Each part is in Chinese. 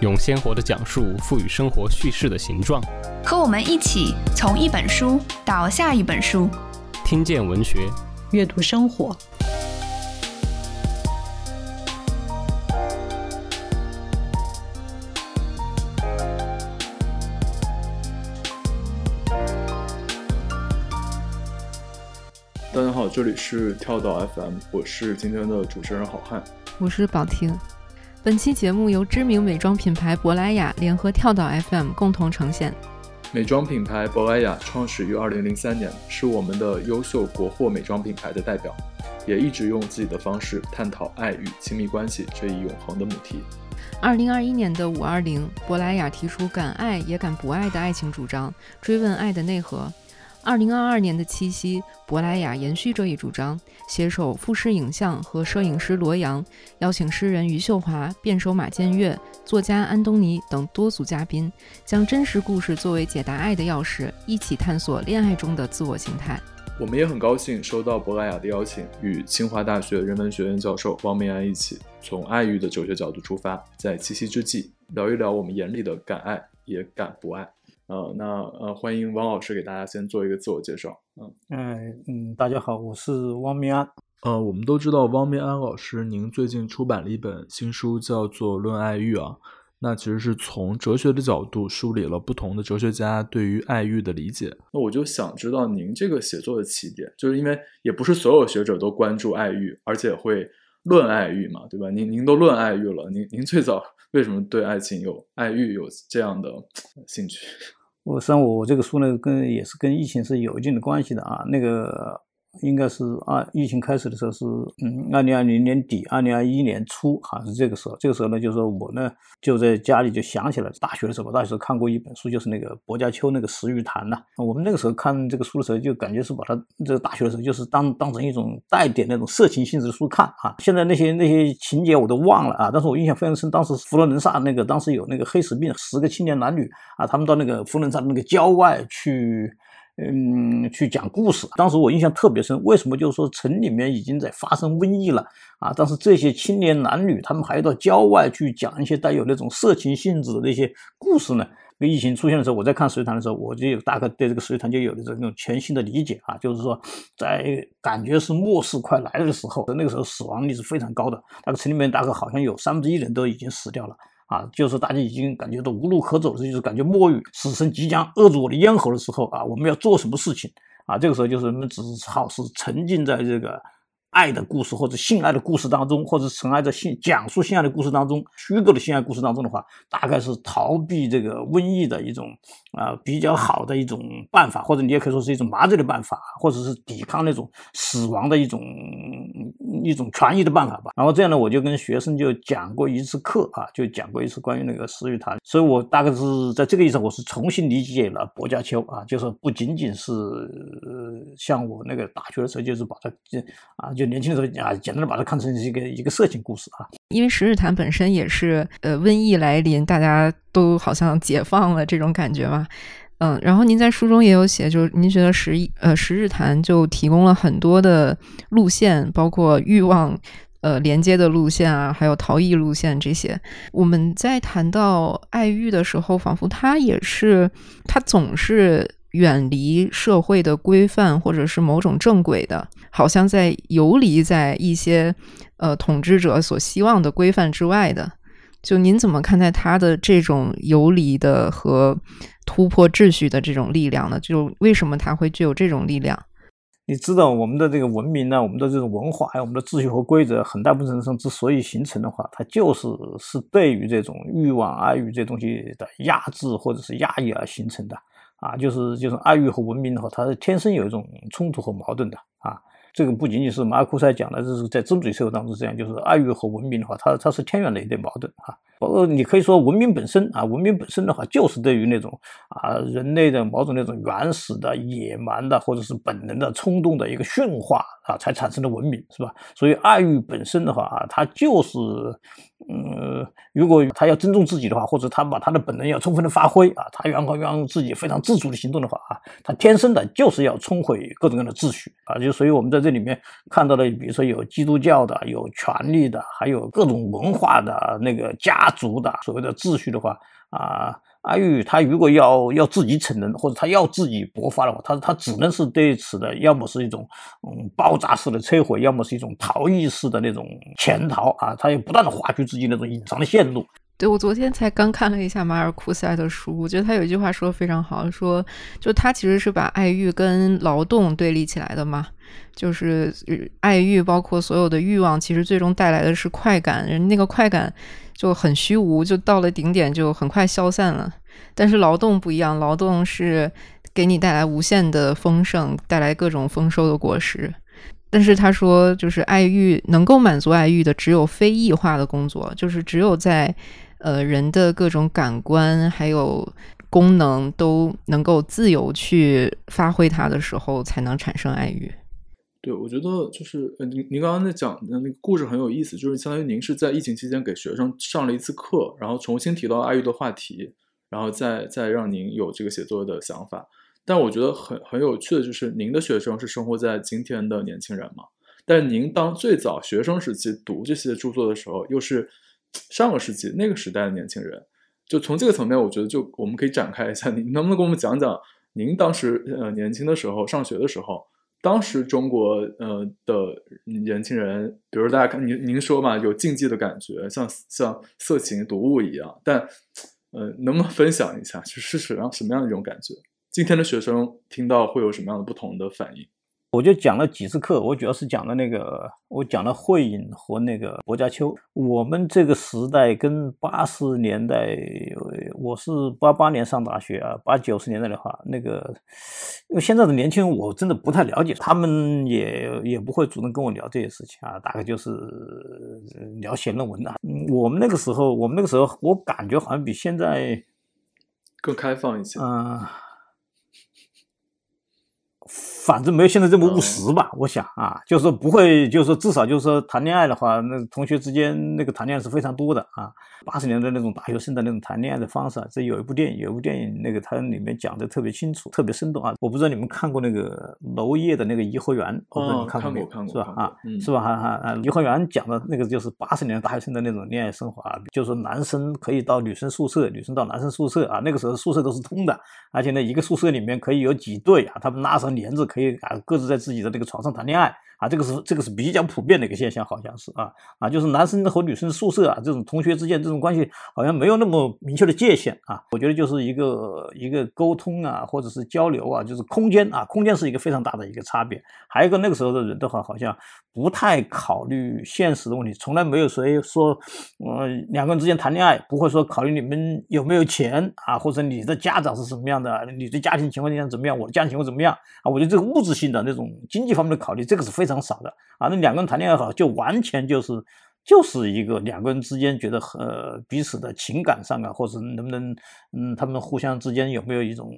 用鲜活的讲述赋予生活叙事的形状。和我们一起从一本书到下一本书，听见文学，阅读生活。大家好，这里是跳岛 FM，我是今天的主持人好汉，我是宝婷。本期节目由知名美妆品牌珀莱雅联合跳岛 FM 共同呈现。美妆品牌珀莱雅创始于2003年，是我们的优秀国货美妆品牌的代表，也一直用自己的方式探讨爱与亲密关系这一永恒的母题。2021年的五二零，珀莱雅提出“敢爱也敢不爱”的爱情主张，追问爱的内核。二零二二年的七夕，珀莱雅延续这一主张，携手富士影像和摄影师罗阳，邀请诗人余秀华、辩手马建岳、作家安东尼等多组嘉宾，将真实故事作为解答爱的钥匙，一起探索恋爱中的自我形态。我们也很高兴收到珀莱雅的邀请，与清华大学人文学院教授汪明安一起，从爱欲的哲学角度出发，在七夕之际聊一聊我们眼里的敢爱也敢不爱。呃，那呃，欢迎汪老师给大家先做一个自我介绍。嗯，哎，嗯，大家好，我是汪明安。呃，我们都知道汪明安老师，您最近出版了一本新书，叫做《论爱欲》啊。那其实是从哲学的角度梳理了不同的哲学家对于爱欲的理解。那我就想知道您这个写作的起点，就是因为也不是所有学者都关注爱欲，而且会论爱欲嘛，对吧？您您都论爱欲了，您您最早为什么对爱情有爱欲有这样的兴趣？我实际上，我这个书呢，跟也是跟疫情是有一定的关系的啊。那个应该是二，疫情开始的时候是嗯，二零二零年底，二零二一年初，好像是这个时候。这个时候呢，就是说我呢就在家里就想起来，大学的时候，我大学时候看过一本书，就是那个薄伽丘那个《食欲谈》呐。我们那个时候看这个书的时候，就感觉是把它这个大学的时候就是当当成一种带点那种色情性质的书看啊。现在那些那些情节我都忘了啊，但是我印象非常深。当时佛罗伦萨那个当时有那个黑死病，十个青年男女啊，他们到那个佛罗伦萨那个郊外去。嗯，去讲故事。当时我印象特别深，为什么？就是说城里面已经在发生瘟疫了啊，但是这些青年男女他们还要到郊外去讲一些带有那种色情性质的那些故事呢？这个疫情出现的时候，我在看《水谈》的时候，我就有大概对这个《水谈》就有了这种全新的理解啊，就是说在感觉是末世快来了的时候，那个时候死亡率是非常高的，那个城里面大概好像有三分之一人都已经死掉了。啊，就是大家已经感觉到无路可走的就是感觉末日死神即将扼住我的咽喉的时候啊，我们要做什么事情啊？这个时候就是人们只好是沉浸在这个爱的故事或者性爱的故事当中，或者沉爱在性讲述性爱的故事当中，虚构的性爱故事当中的话，大概是逃避这个瘟疫的一种啊比较好的一种办法，或者你也可以说是一种麻醉的办法，或者是抵抗那种死亡的一种。一种传译的办法吧。然后这样呢，我就跟学生就讲过一次课啊，就讲过一次关于那个食欲谈。所以我大概是在这个意思，我是重新理解了薄伽丘啊，就是不仅仅是像我那个大学的时候，就是把它啊，就年轻的时候啊，简单的把它看成一个一个色情故事啊。因为十日谈本身也是呃瘟疫来临，大家都好像解放了这种感觉嘛。嗯，然后您在书中也有写，就是您觉得十呃十日谈就提供了很多的路线，包括欲望呃连接的路线啊，还有逃逸路线这些。我们在谈到爱欲的时候，仿佛它也是它总是远离社会的规范或者是某种正轨的，好像在游离在一些呃统治者所希望的规范之外的。就您怎么看待他的这种游离的和突破秩序的这种力量呢？就为什么他会具有这种力量？你知道我们的这个文明呢，我们的这种文化还有我们的秩序和规则，很大部分上之所以形成的话，它就是是对于这种欲望、爱欲这东西的压制或者是压抑而形成的啊。就是就是爱欲和文明的话，它是天生有一种冲突和矛盾的啊。这个不仅仅是马尔库塞讲的，这是在资本主义社会当中这样，就是爱欲和文明的话，它它是天然的一对矛盾啊。包括你可以说文明本身啊，文明本身的话就是对于那种啊人类的某种那种原始的、野蛮的或者是本能的冲动的一个驯化啊，才产生的文明，是吧？所以爱欲本身的话啊，它就是。嗯，如果他要尊重自己的话，或者他把他的本能要充分的发挥啊，他让让自己非常自主的行动的话啊，他天生的就是要冲毁各种各样的秩序啊。就所以我们在这里面看到的，比如说有基督教的，有权力的，还有各种文化的那个家族的所谓的秩序的话啊。阿玉他如果要要自己逞能，或者他要自己勃发的话，他他只能是对此的，要么是一种嗯爆炸式的摧毁，要么是一种逃逸式的那种潜逃啊，他也不断的划出自己那种隐藏的线路。对我昨天才刚看了一下马尔库塞的书，我觉得他有一句话说的非常好，说就他其实是把爱欲跟劳动对立起来的嘛，就是爱欲包括所有的欲望，其实最终带来的是快感，人那个快感。就很虚无，就到了顶点就很快消散了。但是劳动不一样，劳动是给你带来无限的丰盛，带来各种丰收的果实。但是他说，就是爱欲能够满足爱欲的，只有非异化的工作，就是只有在呃人的各种感官还有功能都能够自由去发挥它的时候，才能产生爱欲。对，我觉得就是呃，您您刚刚在讲的那个故事很有意思，就是相当于您是在疫情期间给学生上了一次课，然后重新提到爱欲的话题，然后再再让您有这个写作的想法。但我觉得很很有趣的就是，您的学生是生活在今天的年轻人嘛？但您当最早学生时期读这些著作的时候，又是上个世纪那个时代的年轻人。就从这个层面，我觉得就我们可以展开一下，您能不能给我们讲讲您当时呃年轻的时候上学的时候？当时中国呃的年轻人，比如大家看您您说嘛，有竞技的感觉，像像色情读物一样，但呃，能不能分享一下，就是什么样什么样的一种感觉？今天的学生听到会有什么样的不同的反应？我就讲了几次课，我主要是讲了那个，我讲了慧颖和那个薄伽丘。我们这个时代跟八十年代，我是八八年上大学啊，八九十年代的话，那个，因为现在的年轻人我真的不太了解，他们也也不会主动跟我聊这些事情啊，大概就是聊写论文的。我们那个时候，我们那个时候，我感觉好像比现在更开放一些。嗯。反正没有现在这么务实吧，我想啊，就是说不会，就是说至少就是说谈恋爱的话，那同学之间那个谈恋爱是非常多的啊。八十年代那种大学生的那种谈恋爱的方式啊，这有一部电影，有一部电影那个它里面讲的特别清楚，特别生动啊。我不知道你们看过那个娄烨的那个《颐和园》，我不知道你看过没有，是吧？啊，是吧？哈哈啊，《颐和园》讲的那个就是八十年代大学生的那种恋爱生活啊，就是男生可以到女生宿舍，女生到男生宿舍啊。那个时候宿舍都是通的，而且呢，一个宿舍里面可以有几对啊，他们拉上帘子可以可以啊，各自在自己的这个床上谈恋爱。啊，这个是这个是比较普遍的一个现象，好像是啊啊，就是男生和女生宿舍啊，这种同学之间这种关系好像没有那么明确的界限啊。我觉得就是一个一个沟通啊，或者是交流啊，就是空间啊，空间是一个非常大的一个差别。还有一个那个时候的人的话，好像不太考虑现实的问题，从来没有谁说，呃，两个人之间谈恋爱不会说考虑你们有没有钱啊，或者你的家长是什么样的，你的家庭情况怎么样，我的家庭情况怎么样啊？我觉得这个物质性的那种经济方面的考虑，这个是非。非常少的啊，那两个人谈恋爱好，就完全就是就是一个两个人之间觉得呃彼此的情感上啊，或者能不能嗯他们互相之间有没有一种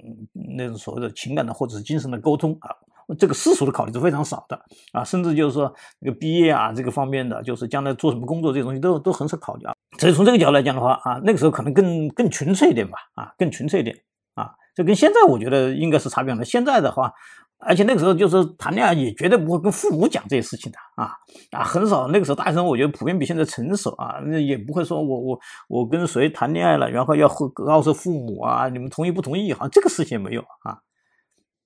那种所谓的情感的或者是精神的沟通啊，这个世俗的考虑是非常少的啊，甚至就是说这个毕业啊这个方面的，就是将来做什么工作这些东西都都很少考虑啊。所以从这个角度来讲的话啊，那个时候可能更更纯粹一点吧啊，更纯粹一点啊，这跟现在我觉得应该是差别的。现在的话。而且那个时候就是谈恋爱也绝对不会跟父母讲这些事情的啊啊，很少。那个时候大学生我觉得普遍比现在成熟啊，那也不会说我我我跟谁谈恋爱了，然后要告诉父母啊，你们同意不同意？好像这个事情没有啊。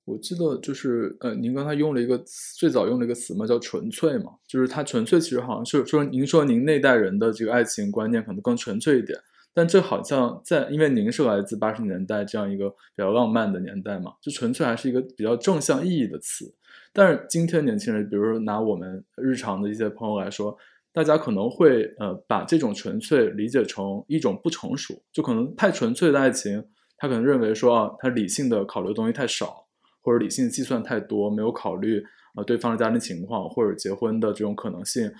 我记得就是呃，您刚才用了一个最早用了一个词嘛，叫纯粹嘛，就是它纯粹其实好像是说您说您那代人的这个爱情观念可能更纯粹一点。但这好像在，因为您是来自八十年代这样一个比较浪漫的年代嘛，就纯粹还是一个比较正向意义的词。但是今天年轻人，比如说拿我们日常的一些朋友来说，大家可能会呃把这种纯粹理解成一种不成熟，就可能太纯粹的爱情，他可能认为说啊，他理性的考虑的东西太少，或者理性计算太多，没有考虑呃对方的家庭情况或者结婚的这种可能性，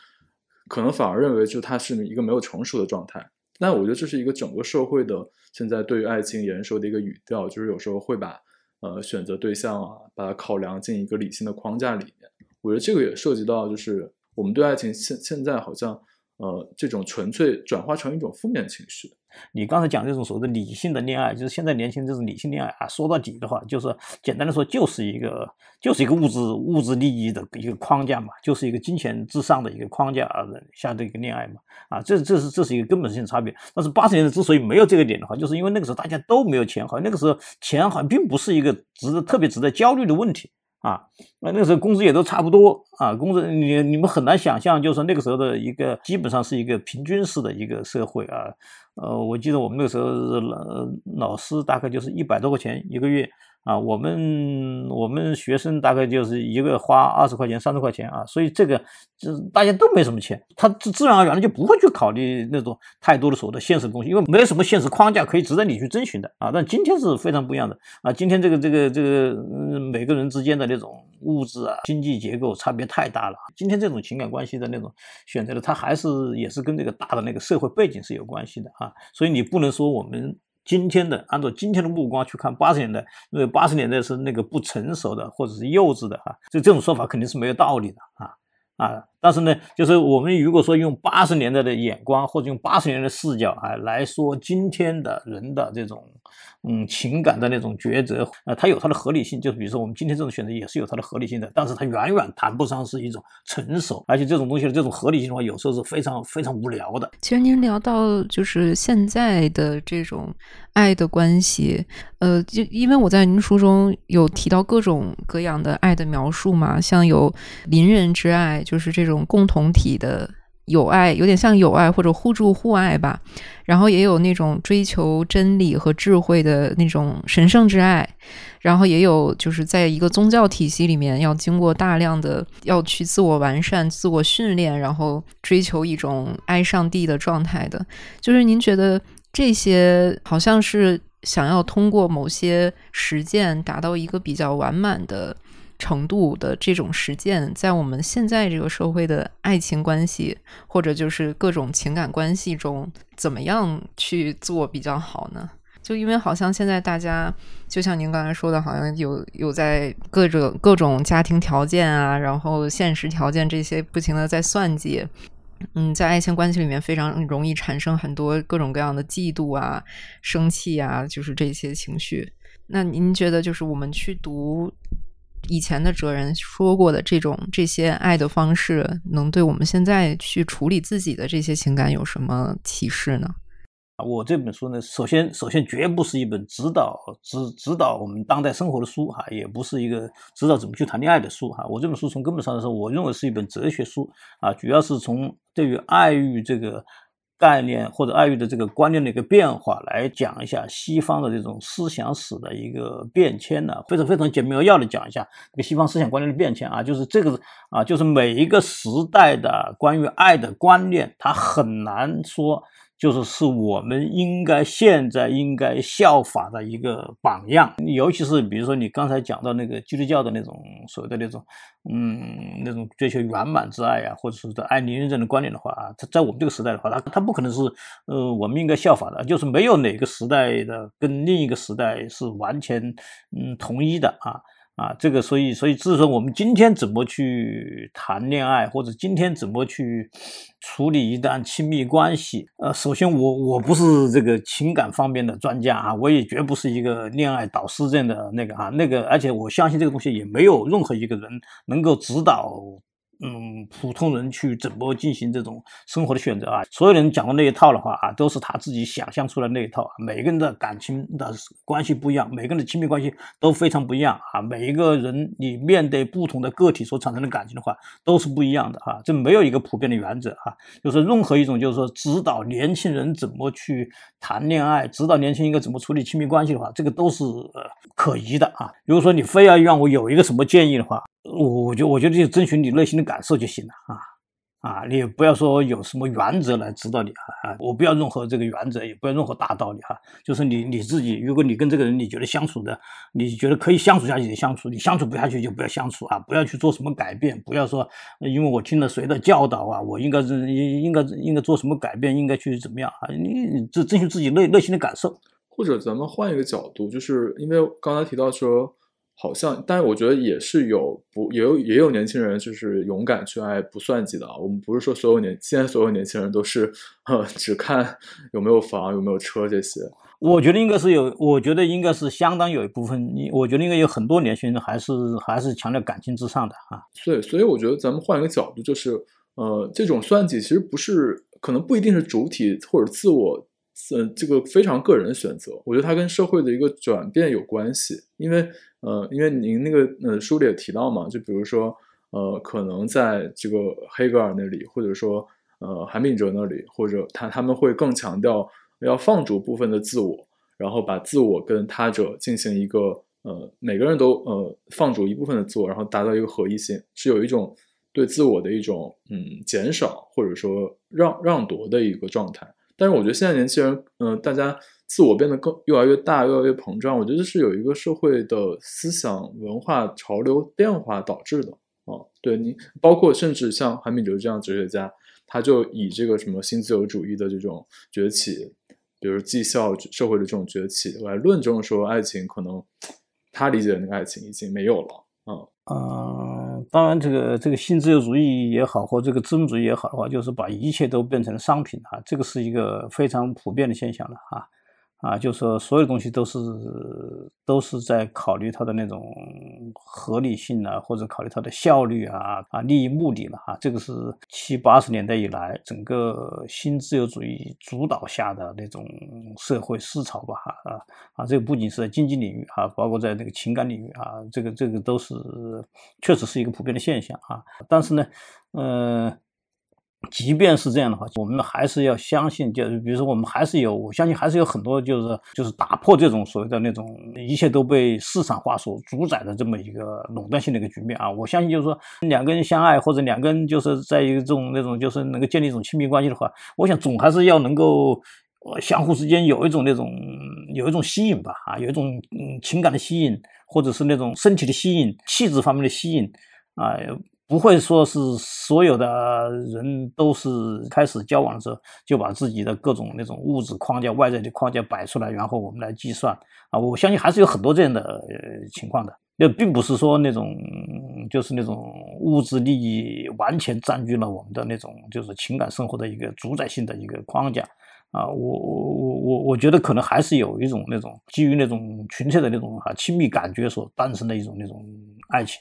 可能反而认为就他是一个没有成熟的状态。那我觉得这是一个整个社会的现在对于爱情延伸的一个语调，就是有时候会把呃选择对象啊，把它考量进一个理性的框架里面。我觉得这个也涉及到，就是我们对爱情现现在好像呃这种纯粹转化成一种负面情绪。你刚才讲这种所谓的理性的恋爱，就是现在年轻人这种理性恋爱啊，说到底的话，就是简单的说，就是一个就是一个物质物质利益的一个框架嘛，就是一个金钱至上的一个框架下的一个恋爱嘛，啊，这这是这是一个根本性差别。但是八十年代之所以没有这个点的话，就是因为那个时候大家都没有钱，好像那个时候钱好像并不是一个值得特别值得焦虑的问题。啊，那那个时候工资也都差不多啊，工资你你们很难想象，就是那个时候的一个基本上是一个平均式的一个社会啊。呃，我记得我们那个时候老老师大概就是一百多块钱一个月。啊，我们我们学生大概就是一个花二十块钱、三十块钱啊，所以这个就是大家都没什么钱，他自自然而然的就不会去考虑那种太多的所谓的现实东西，因为没有什么现实框架可以值得你去遵循的啊。但今天是非常不一样的啊，今天这个这个这个嗯，每个人之间的那种物质啊、经济结构差别太大了。今天这种情感关系的那种选择的，它还是也是跟这个大的那个社会背景是有关系的啊，所以你不能说我们。今天的按照今天的目光去看八十年代，因为八十年代是那个不成熟的或者是幼稚的哈，就这种说法肯定是没有道理的啊啊！但是呢，就是我们如果说用八十年代的眼光或者用八十年的视角啊来说今天的人的这种。嗯，情感的那种抉择，呃，它有它的合理性，就是比如说我们今天这种选择也是有它的合理性的，但是它远远谈不上是一种成熟，而且这种东西的这种合理性的话，有时候是非常非常无聊的。其实您聊到就是现在的这种爱的关系，呃，就因为我在您书中有提到各种各样的爱的描述嘛，像有邻人之爱，就是这种种共同体的。友爱有点像友爱或者互助互爱吧，然后也有那种追求真理和智慧的那种神圣之爱，然后也有就是在一个宗教体系里面要经过大量的要去自我完善、自我训练，然后追求一种爱上帝的状态的。就是您觉得这些好像是想要通过某些实践达到一个比较完满的。程度的这种实践，在我们现在这个社会的爱情关系，或者就是各种情感关系中，怎么样去做比较好呢？就因为好像现在大家，就像您刚才说的，好像有有在各种各种家庭条件啊，然后现实条件这些不停的在算计，嗯，在爱情关系里面非常容易产生很多各种各样的嫉妒啊、生气啊，就是这些情绪。那您觉得，就是我们去读？以前的哲人说过的这种这些爱的方式，能对我们现在去处理自己的这些情感有什么启示呢？啊，我这本书呢，首先首先绝不是一本指导指指导我们当代生活的书哈，也不是一个指导怎么去谈恋爱的书哈。我这本书从根本上来说，我认为是一本哲学书啊，主要是从对于爱欲这个。概念或者爱欲的这个观念的一个变化，来讲一下西方的这种思想史的一个变迁呢，非常非常简明扼要的讲一下这个西方思想观念的变迁啊，就是这个啊，就是每一个时代的关于爱的观念，它很难说。就是是我们应该现在应该效法的一个榜样，尤其是比如说你刚才讲到那个基督教的那种所谓的那种，嗯，那种追求圆满之爱啊，或者是爱邻人这种观念的话啊，它在我们这个时代的话，它它不可能是呃我们应该效法的，就是没有哪个时代的跟另一个时代是完全嗯统一的啊。啊，这个所以所以，至于说我们今天怎么去谈恋爱，或者今天怎么去处理一段亲密关系，呃，首先我我不是这个情感方面的专家啊，我也绝不是一个恋爱导师这样的那个啊，那个，而且我相信这个东西也没有任何一个人能够指导。嗯，普通人去怎么进行这种生活的选择啊？所有人讲的那一套的话啊，都是他自己想象出来那一套啊。每个人的感情的关系不一样，每个人的亲密关系都非常不一样啊。每一个人你面对不同的个体所产生的感情的话，都是不一样的哈。这没有一个普遍的原则哈。就是任何一种就是说指导年轻人怎么去谈恋爱，指导年轻人应该怎么处理亲密关系的话，这个都是呃可疑的啊。如果说你非要让我有一个什么建议的话。我我觉我觉得就遵循你内心的感受就行了啊啊，你也不要说有什么原则来指导你啊，我不要任何这个原则，也不要任何大道理哈，就是你你自己，如果你跟这个人你觉得相处的，你觉得可以相处下去就相处，你相处不下去就不要相处啊，不要去做什么改变，不要说因为我听了谁的教导啊，我应该是应应该应该做什么改变，应该去怎么样啊，你这遵循自己内内心的感受。或者咱们换一个角度，就是因为刚才提到说。好像，但是我觉得也是有不也有也有年轻人就是勇敢去爱不算计的啊。我们不是说所有年现在所有年轻人都是呃只看有没有房有没有车这些。我觉得应该是有，我觉得应该是相当有一部分，我觉得应该有很多年轻人还是还是强调感情至上的啊。所以，所以我觉得咱们换一个角度，就是呃，这种算计其实不是可能不一定是主体或者自我，嗯，这个非常个人的选择。我觉得它跟社会的一个转变有关系，因为。呃，因为您那个呃书里也提到嘛，就比如说呃，可能在这个黑格尔那里，或者说呃韩炳哲那里，或者他他们会更强调要放逐部分的自我，然后把自我跟他者进行一个呃每个人都呃放逐一部分的自我，然后达到一个合一性，是有一种对自我的一种嗯减少或者说让让夺的一个状态。但是我觉得现在年轻人嗯大家。自我变得更越来越大，越来越膨胀。我觉得是有一个社会的思想文化潮流变化导致的啊。对你，包括甚至像韩炳哲这样哲学家，他就以这个什么新自由主义的这种崛起，比如绩效社会的这种崛起来论证说，爱情可能他理解的那个爱情已经没有了啊。嗯，当然，这个这个新自由主义也好，或这个资本主义也好的话，就是把一切都变成商品啊，这个是一个非常普遍的现象了啊。啊，就是说所有东西都是都是在考虑它的那种合理性啊，或者考虑它的效率啊啊利益目的了哈。这个是七八十年代以来整个新自由主义主导下的那种社会思潮吧哈啊啊，这个不仅是在经济领域啊，包括在那个情感领域啊，这个这个都是确实是一个普遍的现象啊。但是呢，嗯。即便是这样的话，我们还是要相信，就是比如说，我们还是有，我相信还是有很多，就是就是打破这种所谓的那种一切都被市场化所主宰的这么一个垄断性的一个局面啊。我相信，就是说两个人相爱，或者两个人就是在一个这种那种就是能够建立一种亲密关系的话，我想总还是要能够相互之间有一种那种有一种吸引吧，啊，有一种嗯情感的吸引，或者是那种身体的吸引、气质方面的吸引啊。不会说是所有的人都是开始交往的时候就把自己的各种那种物质框架、外在的框架摆出来，然后我们来计算啊。我相信还是有很多这样的情况的，那并不是说那种就是那种物质利益完全占据了我们的那种就是情感生活的一个主宰性的一个框架啊。我我我我我觉得可能还是有一种那种基于那种纯粹的那种啊亲密感觉所诞生的一种那种爱情。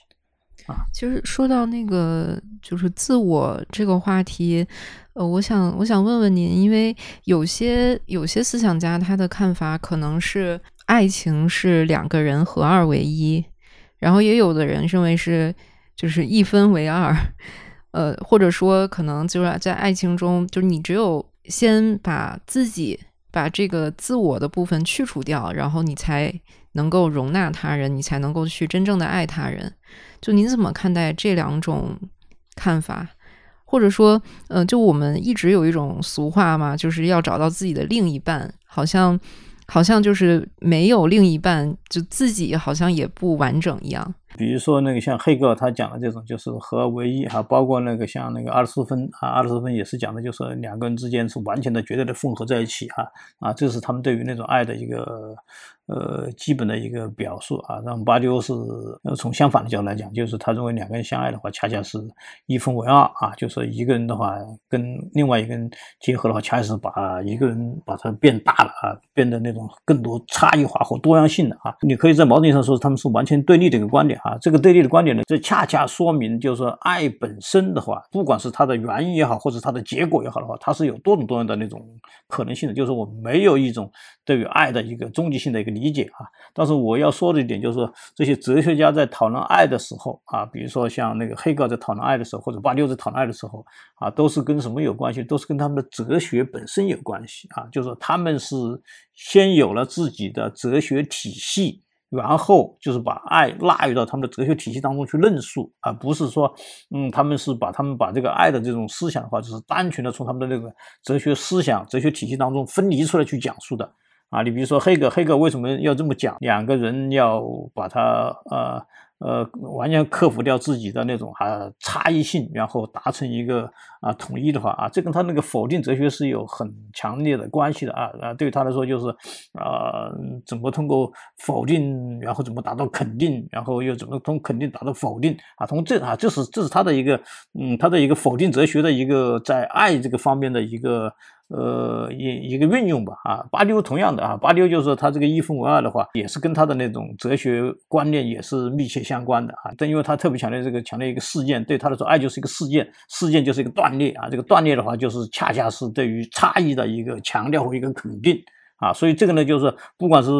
啊，其实说到那个就是自我这个话题，呃，我想我想问问您，因为有些有些思想家他的看法可能是爱情是两个人合二为一，然后也有的人认为是就是一分为二，呃，或者说可能就是在爱情中，就是你只有先把自己把这个自我的部分去除掉，然后你才能够容纳他人，你才能够去真正的爱他人。就您怎么看待这两种看法，或者说，嗯，就我们一直有一种俗话嘛，就是要找到自己的另一半，好像，好像就是没有另一半，就自己好像也不完整一样。比如说那个像黑格尔他讲的这种，就是合二为一哈，包括那个像那个阿尔斯芬啊，阿尔斯芬也是讲的，就是两个人之间是完全的、绝对的混合在一起哈啊，这是他们对于那种爱的一个。呃，基本的一个表述啊，让巴迪欧是呃从相反的角度来讲，就是他认为两个人相爱的话，恰恰是一分为二啊，就是一个人的话跟另外一个人结合的话，恰恰是把一个人把它变大了啊，变得那种更多差异化或多样性的啊。你可以在某种意义上说，他们是完全对立的一个观点啊。这个对立的观点呢，这恰恰说明，就是说爱本身的话，不管是它的原因也好，或者它的结果也好的话，它是有多种多样的那种可能性的。就是我没有一种对于爱的一个终极性的一个。理解啊，但是我要说的一点就是说，这些哲学家在讨论爱的时候啊，比如说像那个黑格尔在讨论爱的时候，或者巴丢在讨论爱的时候啊，都是跟什么有关系？都是跟他们的哲学本身有关系啊。就是说，他们是先有了自己的哲学体系，然后就是把爱纳入到他们的哲学体系当中去论述，而不是说，嗯，他们是把他们把这个爱的这种思想的话，就是单纯的从他们的那个哲学思想、哲学体系当中分离出来去讲述的啊。你比如说黑格，黑格为什么要这么讲？两个人要把他呃。呃，完全克服掉自己的那种啊差异性，然后达成一个啊统一的话啊，这跟他那个否定哲学是有很强烈的关系的啊啊，对于他来说就是啊，怎么通过否定，然后怎么达到肯定，然后又怎么从肯定达到否定啊，从这啊，这是这是他的一个嗯，他的一个否定哲学的一个在爱这个方面的一个。呃，一一个运用吧，啊，巴丢同样的啊，巴丢就是他这个一分为二的话，也是跟他的那种哲学观念也是密切相关的啊。但因为他特别强调这个强调一个事件，对他来说，爱就是一个事件，事件就是一个断裂啊。这个断裂的话，就是恰恰是对于差异的一个强调和一个肯定啊。所以这个呢，就是不管是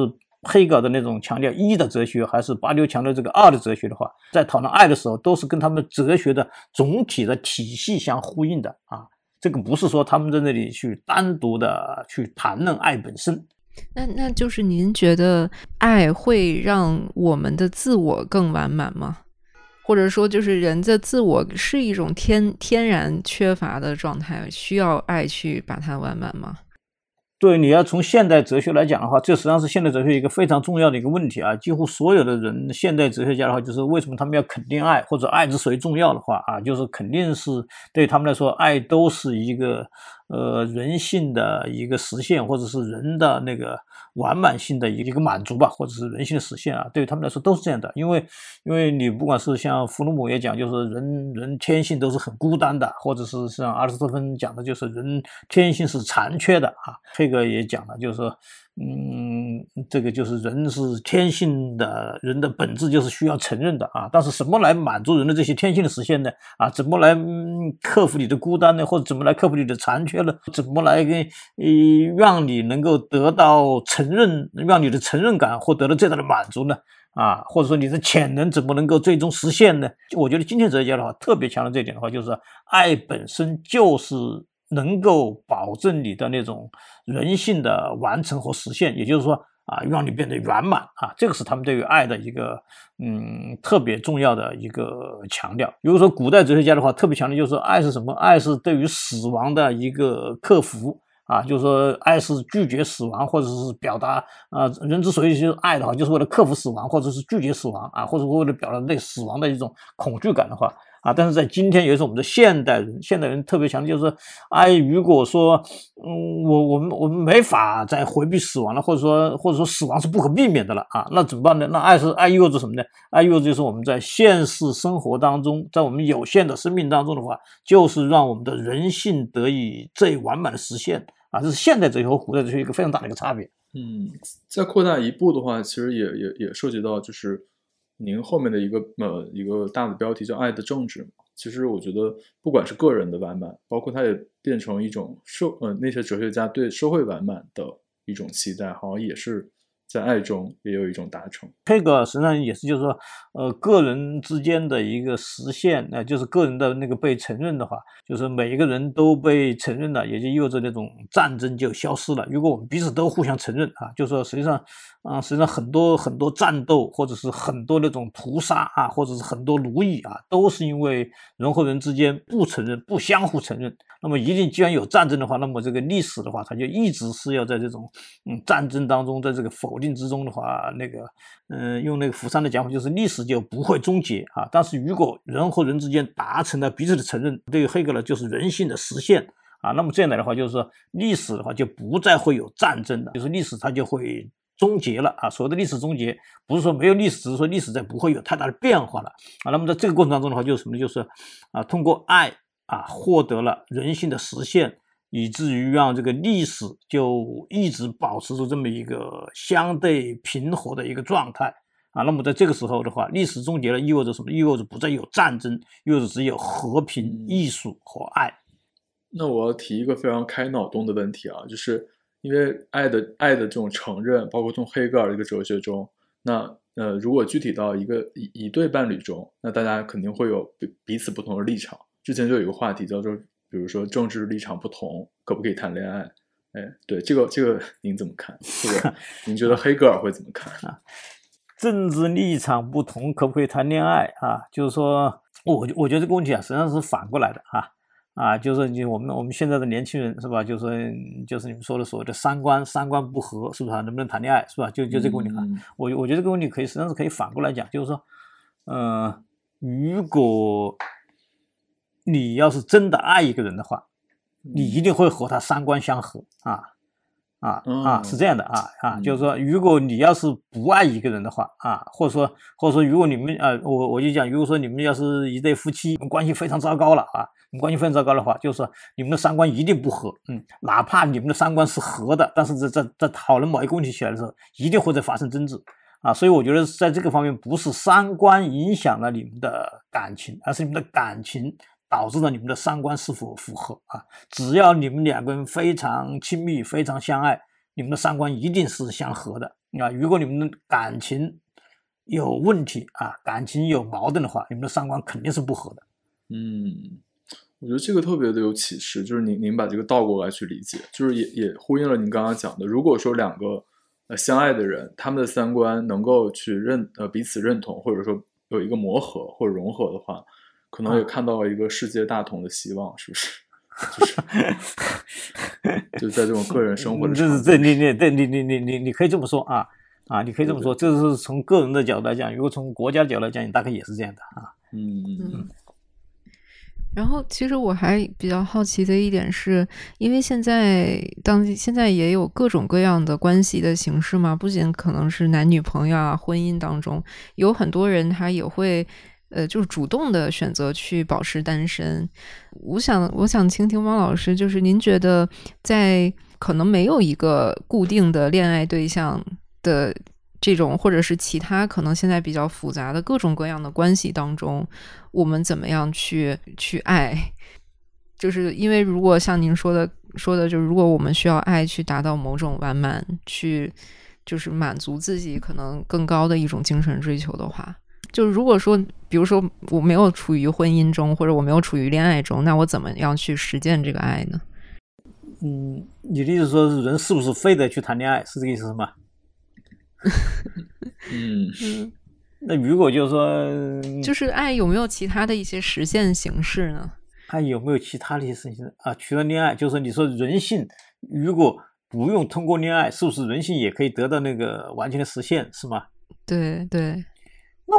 黑格尔的那种强调一的哲学，还是巴丢强调这个二的哲学的话，在讨论爱的时候，都是跟他们哲学的总体的体系相呼应的啊。这个不是说他们在那里去单独的去谈论爱本身，那那就是您觉得爱会让我们的自我更完满吗？或者说，就是人的自我是一种天天然缺乏的状态，需要爱去把它完满吗？对，你要从现代哲学来讲的话，这实际上是现代哲学一个非常重要的一个问题啊。几乎所有的人，现代哲学家的话，就是为什么他们要肯定爱，或者爱之所以重要的话啊，就是肯定是对他们来说，爱都是一个。呃，人性的一个实现，或者是人的那个完满性的一个满足吧，或者是人性的实现啊，对于他们来说都是这样的。因为，因为你不管是像弗洛姆也讲，就是人人天性都是很孤单的，或者是像阿尔斯特芬讲的，就是人天性是残缺的啊。黑格也讲了，就是说。嗯，这个就是人是天性的，人的本质就是需要承认的啊。但是什么来满足人的这些天性的实现呢？啊，怎么来克服你的孤单呢？或者怎么来克服你的残缺呢？怎么来跟呃让你能够得到承认，让你的承认感获得了最大的满足呢？啊，或者说你的潜能怎么能够最终实现呢？我觉得今天哲学家的话特别强调这一点的话，就是爱本身就是。能够保证你的那种人性的完成和实现，也就是说啊，让你变得圆满啊，这个是他们对于爱的一个嗯特别重要的一个强调。如果说古代哲学家的话，特别强调就是爱是什么？爱是对于死亡的一个克服啊，就是说爱是拒绝死亡，或者是表达啊，人之所以就是爱的话，就是为了克服死亡，或者是拒绝死亡啊，或者为了表达对死亡的一种恐惧感的话。啊，但是在今天，也是我们的现代人，现代人特别强调，就是，哎，如果说，嗯，我我们我们没法再回避死亡了，或者说或者说死亡是不可避免的了啊，那怎么办呢？那爱是爱意味着什么呢？爱意味着就是我们在现实生活当中，在我们有限的生命当中的话，就是让我们的人性得以最完满的实现啊，这是现代哲学和古代哲学一个非常大的一个差别。嗯，再扩大一步的话，其实也也也涉及到就是。您后面的一个呃一个大的标题叫“爱的政治”其实我觉得不管是个人的完满，包括它也变成一种社呃那些哲学家对社会完满的一种期待，好像也是。在爱中也有一种达成，这个实际上也是，就是说，呃，个人之间的一个实现，那就是个人的那个被承认的话，就是每一个人都被承认了，也就意味着那种战争就消失了。如果我们彼此都互相承认啊，就是说实际上，啊，实际上很多很多战斗，或者是很多那种屠杀啊，或者是很多奴役啊，都是因为人和人之间不承认、不相互承认。那么一定，既然有战争的话，那么这个历史的话，它就一直是要在这种嗯战争当中，在这个否定之中的话，那个嗯用那个福山的讲法，就是历史就不会终结啊。但是如果人和人之间达成了彼此的承认，对于黑格尔就是人性的实现啊。那么这样来的话，就是说历史的话就不再会有战争了，就是历史它就会终结了啊。所谓的历史终结，不是说没有历史，只是说历史在不会有太大的变化了啊。那么在这个过程当中的话，就是什么呢？就是啊，通过爱。啊，获得了人性的实现，以至于让这个历史就一直保持着这么一个相对平和的一个状态啊。那么在这个时候的话，历史终结了，意味着什么？意味着不再有战争，意味着只有和平、艺术和爱。那我要提一个非常开脑洞的问题啊，就是因为爱的爱的这种承认，包括从黑格尔的一个哲学中，那呃，如果具体到一个一一对伴侣中，那大家肯定会有彼彼此不同的立场。之前就有一个话题叫做，比如说政治立场不同，可不可以谈恋爱？哎，对这个这个您怎么看？这个您觉得黑格尔会怎么看啊？政治立场不同，可不可以谈恋爱啊？就是说，我我觉得这个问题啊，实际上是反过来的啊啊，就是你我们我们现在的年轻人是吧？就是就是你们说的所谓的三观三观不合，是不是啊？能不能谈恋爱是吧？就就这个问题啊，我我觉得这个问题可以实际上是可以反过来讲，就是说，嗯，如果你要是真的爱一个人的话，你一定会和他三观相合啊。啊啊，是这样的啊啊，就是说，如果你要是不爱一个人的话啊，或者说或者说，如果你们啊，我我就讲，如果说你们要是一对夫妻，关系非常糟糕了啊，你关系非常糟糕的话，就是说你们的三观一定不合，嗯，哪怕你们的三观是合的，但是在在在讨论某一个问题起来的时候，一定会在发生争执啊，所以我觉得在这个方面，不是三观影响了你们的感情，而是你们的感情。导致了你们的三观是否符合啊？只要你们两个人非常亲密、非常相爱，你们的三观一定是相合的啊。如果你们的感情有问题啊，感情有矛盾的话，你们的三观肯定是不合的。嗯，我觉得这个特别的有启示，就是您您把这个倒过来去理解，就是也也呼应了您刚刚讲的。如果说两个呃相爱的人，他们的三观能够去认呃彼此认同，或者说有一个磨合或者融合的话。可能也看到了一个世界大同的希望，是不是？就是，就在这种个人生活的，这是这你你对你你你你你可以这么说啊啊，你可以这么说，这是从个人的角度来讲，如果从国家角度来讲，你大概也是这样的啊。嗯嗯嗯。然后，其实我还比较好奇的一点是，因为现在当现在也有各种各样的关系的形式嘛，不仅可能是男女朋友啊，婚姻当中有很多人他也会。呃，就是主动的选择去保持单身。我想，我想倾听汪老师，就是您觉得在可能没有一个固定的恋爱对象的这种，或者是其他可能现在比较复杂的各种各样的关系当中，我们怎么样去去爱？就是因为如果像您说的说的，就是如果我们需要爱去达到某种完满，去就是满足自己可能更高的一种精神追求的话。就如果说，比如说我没有处于婚姻中，或者我没有处于恋爱中，那我怎么样去实践这个爱呢？嗯，你的意思说，人是不是非得去谈恋爱？是这个意思是吗？嗯，那如果就是说，就是爱有没有其他的一些实现形式呢？爱有没有其他的一些实现啊？除了恋爱，就是，你说人性如果不用通过恋爱，是不是人性也可以得到那个完全的实现？是吗？对对。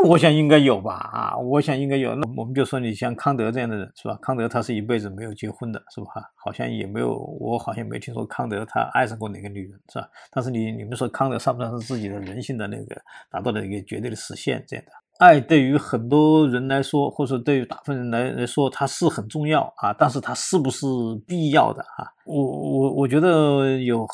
那我想应该有吧，啊，我想应该有。那我们就说你像康德这样的人，是吧？康德他是一辈子没有结婚的，是吧？好像也没有，我好像没听说康德他爱上过哪个女人，是吧？但是你你们说康德算不算是自己的人性的那个达到了一个绝对的实现这样的？爱对于很多人来说，或者对于大部分人来来说，它是很重要啊，但是它是不是必要的啊？我我我觉得有。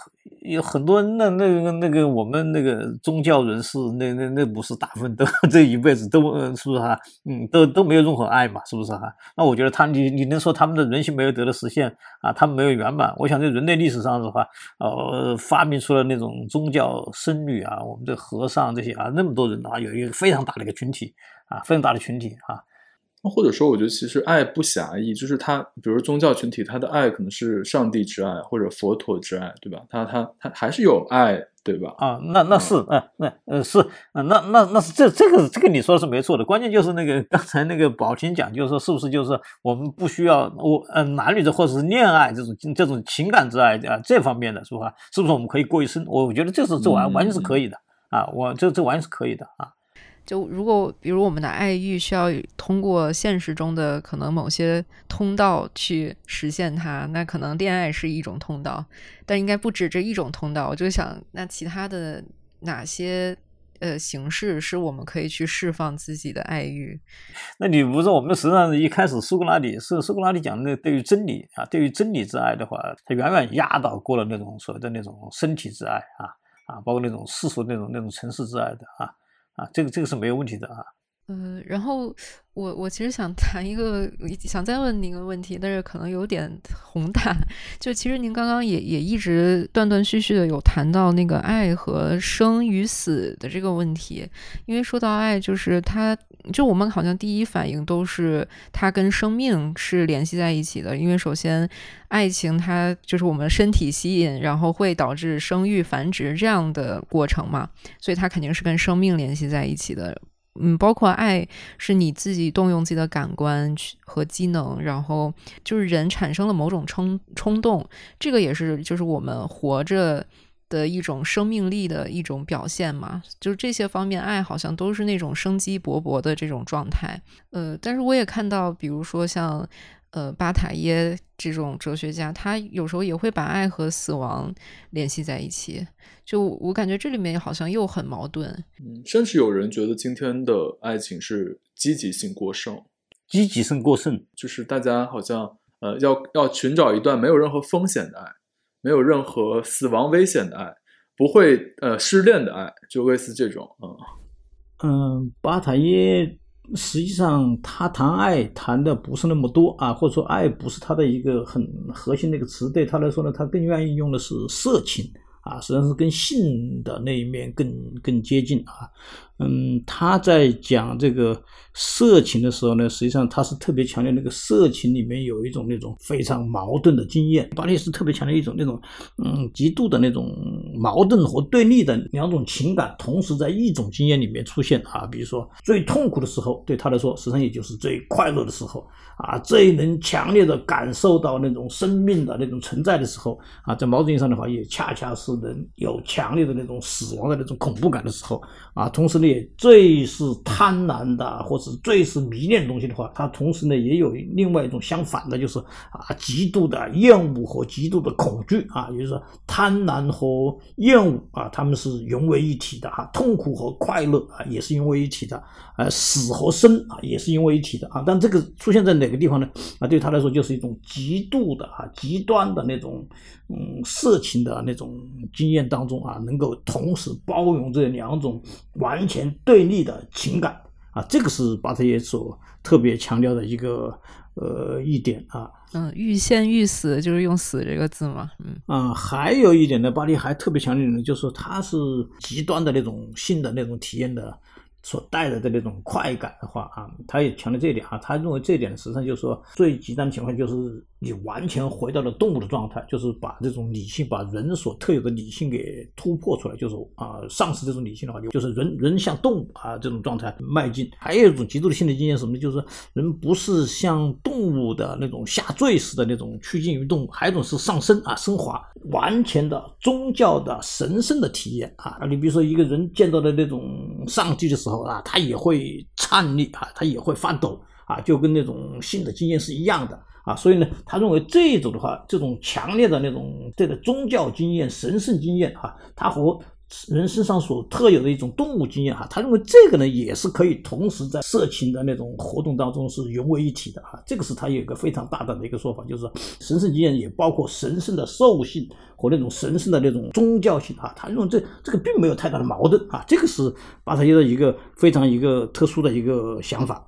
有很多那那个那个我们那个宗教人士，那那那不是大部分都 这一辈子都是不是哈？嗯，都都没有任何爱嘛，是不是哈？那我觉得他你你能说他们的人性没有得到实现啊？他们没有圆满？我想在人类历史上的话，呃，发明出了那种宗教僧侣啊，我们的和尚这些啊，那么多人啊，有一个非常大的一个群体啊，非常大的群体啊。或者说，我觉得其实爱不狭义，就是他，比如宗教群体，他的爱可能是上帝之爱或者佛陀之爱，对吧？他他他还是有爱，对吧？啊，那那是，嗯，那呃是，那那那是这这个这个你说的是没错的，关键就是那个刚才那个宝琴讲，就是说是不是就是我们不需要我呃男女的或者是恋爱这种这种情感之爱啊这方面的是吧？是不是我们可以过一生？我觉得这是这完完全是可以的啊，我这这完全是可以的啊。就如果比如我们的爱欲需要通过现实中的可能某些通道去实现它，那可能恋爱是一种通道，但应该不止这一种通道。我就想，那其他的哪些呃形式是我们可以去释放自己的爱欲？那你不是我们实际上一开始苏格拉底是苏格拉底讲的，对于真理啊，对于真理之爱的话，他远远压倒过了那种所谓的那种身体之爱啊啊，包括那种世俗那种那种尘世之爱的啊。啊，这个这个是没有问题的啊。呃，然后我我其实想谈一个，想再问您一个问题，但是可能有点 宏大。就其实您刚刚也也一直断断续续的有谈到那个爱和生与死的这个问题，因为说到爱，就是它，就我们好像第一反应都是它跟生命是联系在一起的，因为首先爱情它就是我们身体吸引，然后会导致生育繁殖这样的过程嘛，所以它肯定是跟生命联系在一起的。嗯，包括爱是你自己动用自己的感官和机能，然后就是人产生了某种冲冲动，这个也是就是我们活着的一种生命力的一种表现嘛。就是这些方面，爱好像都是那种生机勃勃的这种状态。呃，但是我也看到，比如说像。呃，巴塔耶这种哲学家，他有时候也会把爱和死亡联系在一起。就我感觉这里面好像又很矛盾。嗯，甚至有人觉得今天的爱情是积极性过剩，积极性过剩，就是大家好像呃要要寻找一段没有任何风险的爱，没有任何死亡危险的爱，不会呃失恋的爱，就类似这种嗯嗯，巴塔耶。实际上，他谈爱谈的不是那么多啊，或者说爱不是他的一个很核心的一个词。对他来说呢，他更愿意用的是色情啊，实际上是跟性的那一面更更接近啊。嗯，他在讲这个色情的时候呢，实际上他是特别强调那个色情里面有一种那种非常矛盾的经验。巴列是特别强调一种那种嗯极度的那种矛盾和对立的两种情感同时在一种经验里面出现啊。比如说最痛苦的时候，对他来说实际上也就是最快乐的时候啊。最能强烈的感受到那种生命的那种存在的时候啊，在某种意义上的话，也恰恰是能有强烈的那种死亡的那种恐怖感的时候啊。同时呢。最是贪婪的，或者最是迷恋的东西的话，它同时呢也有另外一种相反的，就是啊极度的厌恶和极度的恐惧啊，也就是说贪婪和厌恶啊，他们是融为一体的哈，痛苦和快乐啊也是融为一体的，呃死和生啊也是融为一体的啊，但这个出现在哪个地方呢？啊对他来说就是一种极度的啊极端的那种嗯色情的那种经验当中啊，能够同时包容这两种完全。对立的情感啊，这个是巴特耶所特别强调的一个呃一点啊。嗯，欲仙欲死就是用“死”这个字嘛。嗯啊，还有一点呢，巴黎还特别强调的，就是他是极端的那种性的那种体验的。所带来的那种快感的话啊，他也强调这一点啊，他认为这一点实际上就是说最极端的情况就是你完全回到了动物的状态，就是把这种理性，把人所特有的理性给突破出来，就是啊，丧失这种理性的话，就是人人向动物啊这种状态迈进。还有一种极度的心理经验是什么呢？就是人不是像动物的那种下坠式的那种趋近于动物，还有一种是上升啊升华，完全的宗教的神圣的体验啊。你比如说一个人见到的那种上帝的时候。啊，他也会颤栗啊，他也会发抖啊，就跟那种性的经验是一样的啊。所以呢，他认为这一种的话，这种强烈的那种这个宗教经验、神圣经验啊，它和人身上所特有的一种动物经验哈，他认为这个呢也是可以同时在色情的那种活动当中是融为一体的哈。这个是他有一个非常大胆的一个说法，就是神圣经验也包括神圣的兽性和那种神圣的那种宗教性哈。他认为这这个并没有太大的矛盾啊，这个是巴特耶的一个非常一个特殊的一个想法。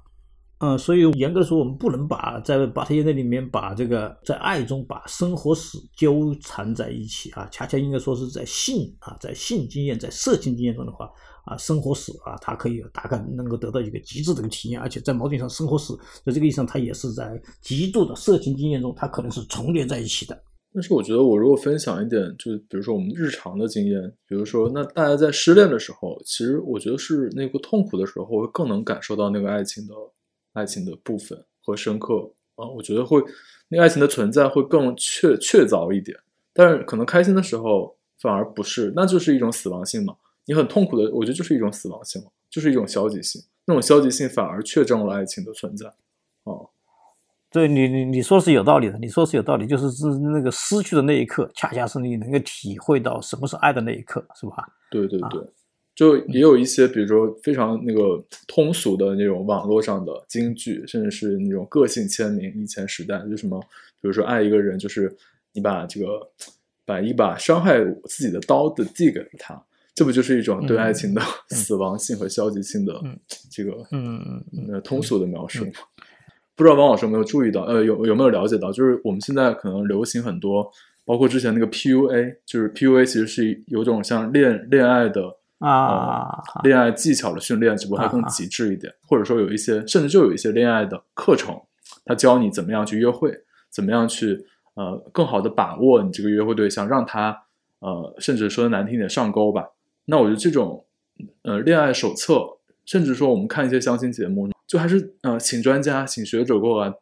呃，所以严格的说，我们不能把在巴特耶那里面把这个在爱中把生和死纠缠在一起啊，恰恰应该说是在性啊，在性经验、在色情经验中的话啊，生和死啊，它可以大概能够得到一个极致的一个体验，而且在某种意义上，生和死在这个意义上，它也是在极度的色情经验中，它可能是重叠在一起的。但是我觉得，我如果分享一点，就是比如说我们日常的经验，比如说，那大家在失恋的时候，其实我觉得是那个痛苦的时候，会更能感受到那个爱情的。爱情的部分和深刻啊，我觉得会那爱情的存在会更确确凿一点，但是可能开心的时候反而不是，那就是一种死亡性嘛。你很痛苦的，我觉得就是一种死亡性就是一种消极性。那种消极性反而确证了爱情的存在。哦，对你你你说是有道理的，你说是有道理，就是是那个失去的那一刻，恰恰是你能够体会到什么是爱的那一刻，是吧？对对对。就也有一些，比如说非常那个通俗的那种网络上的金句，甚至是那种个性签名。以前时代就什么，比如说爱一个人，就是你把这个把一把伤害自己的刀子递给了他，这不就是一种对爱情的 死亡性和消极性的这个嗯呃通俗的描述吗？不知道王老师有没有注意到，呃，有有没有了解到，就是我们现在可能流行很多，包括之前那个 PUA，就是 PUA 其实是有种像恋恋爱的啊，恋爱技巧的训练，只不过它更极致一点，或者说有一些，甚至就有一些恋爱的课程，它教你怎么样去约会，怎么样去呃更好的把握你这个约会对象，让他呃甚至说的难听点上钩吧。那我觉得这种呃恋爱手册，甚至说我们看一些相亲节目，就还是呃请专家、请学者过来，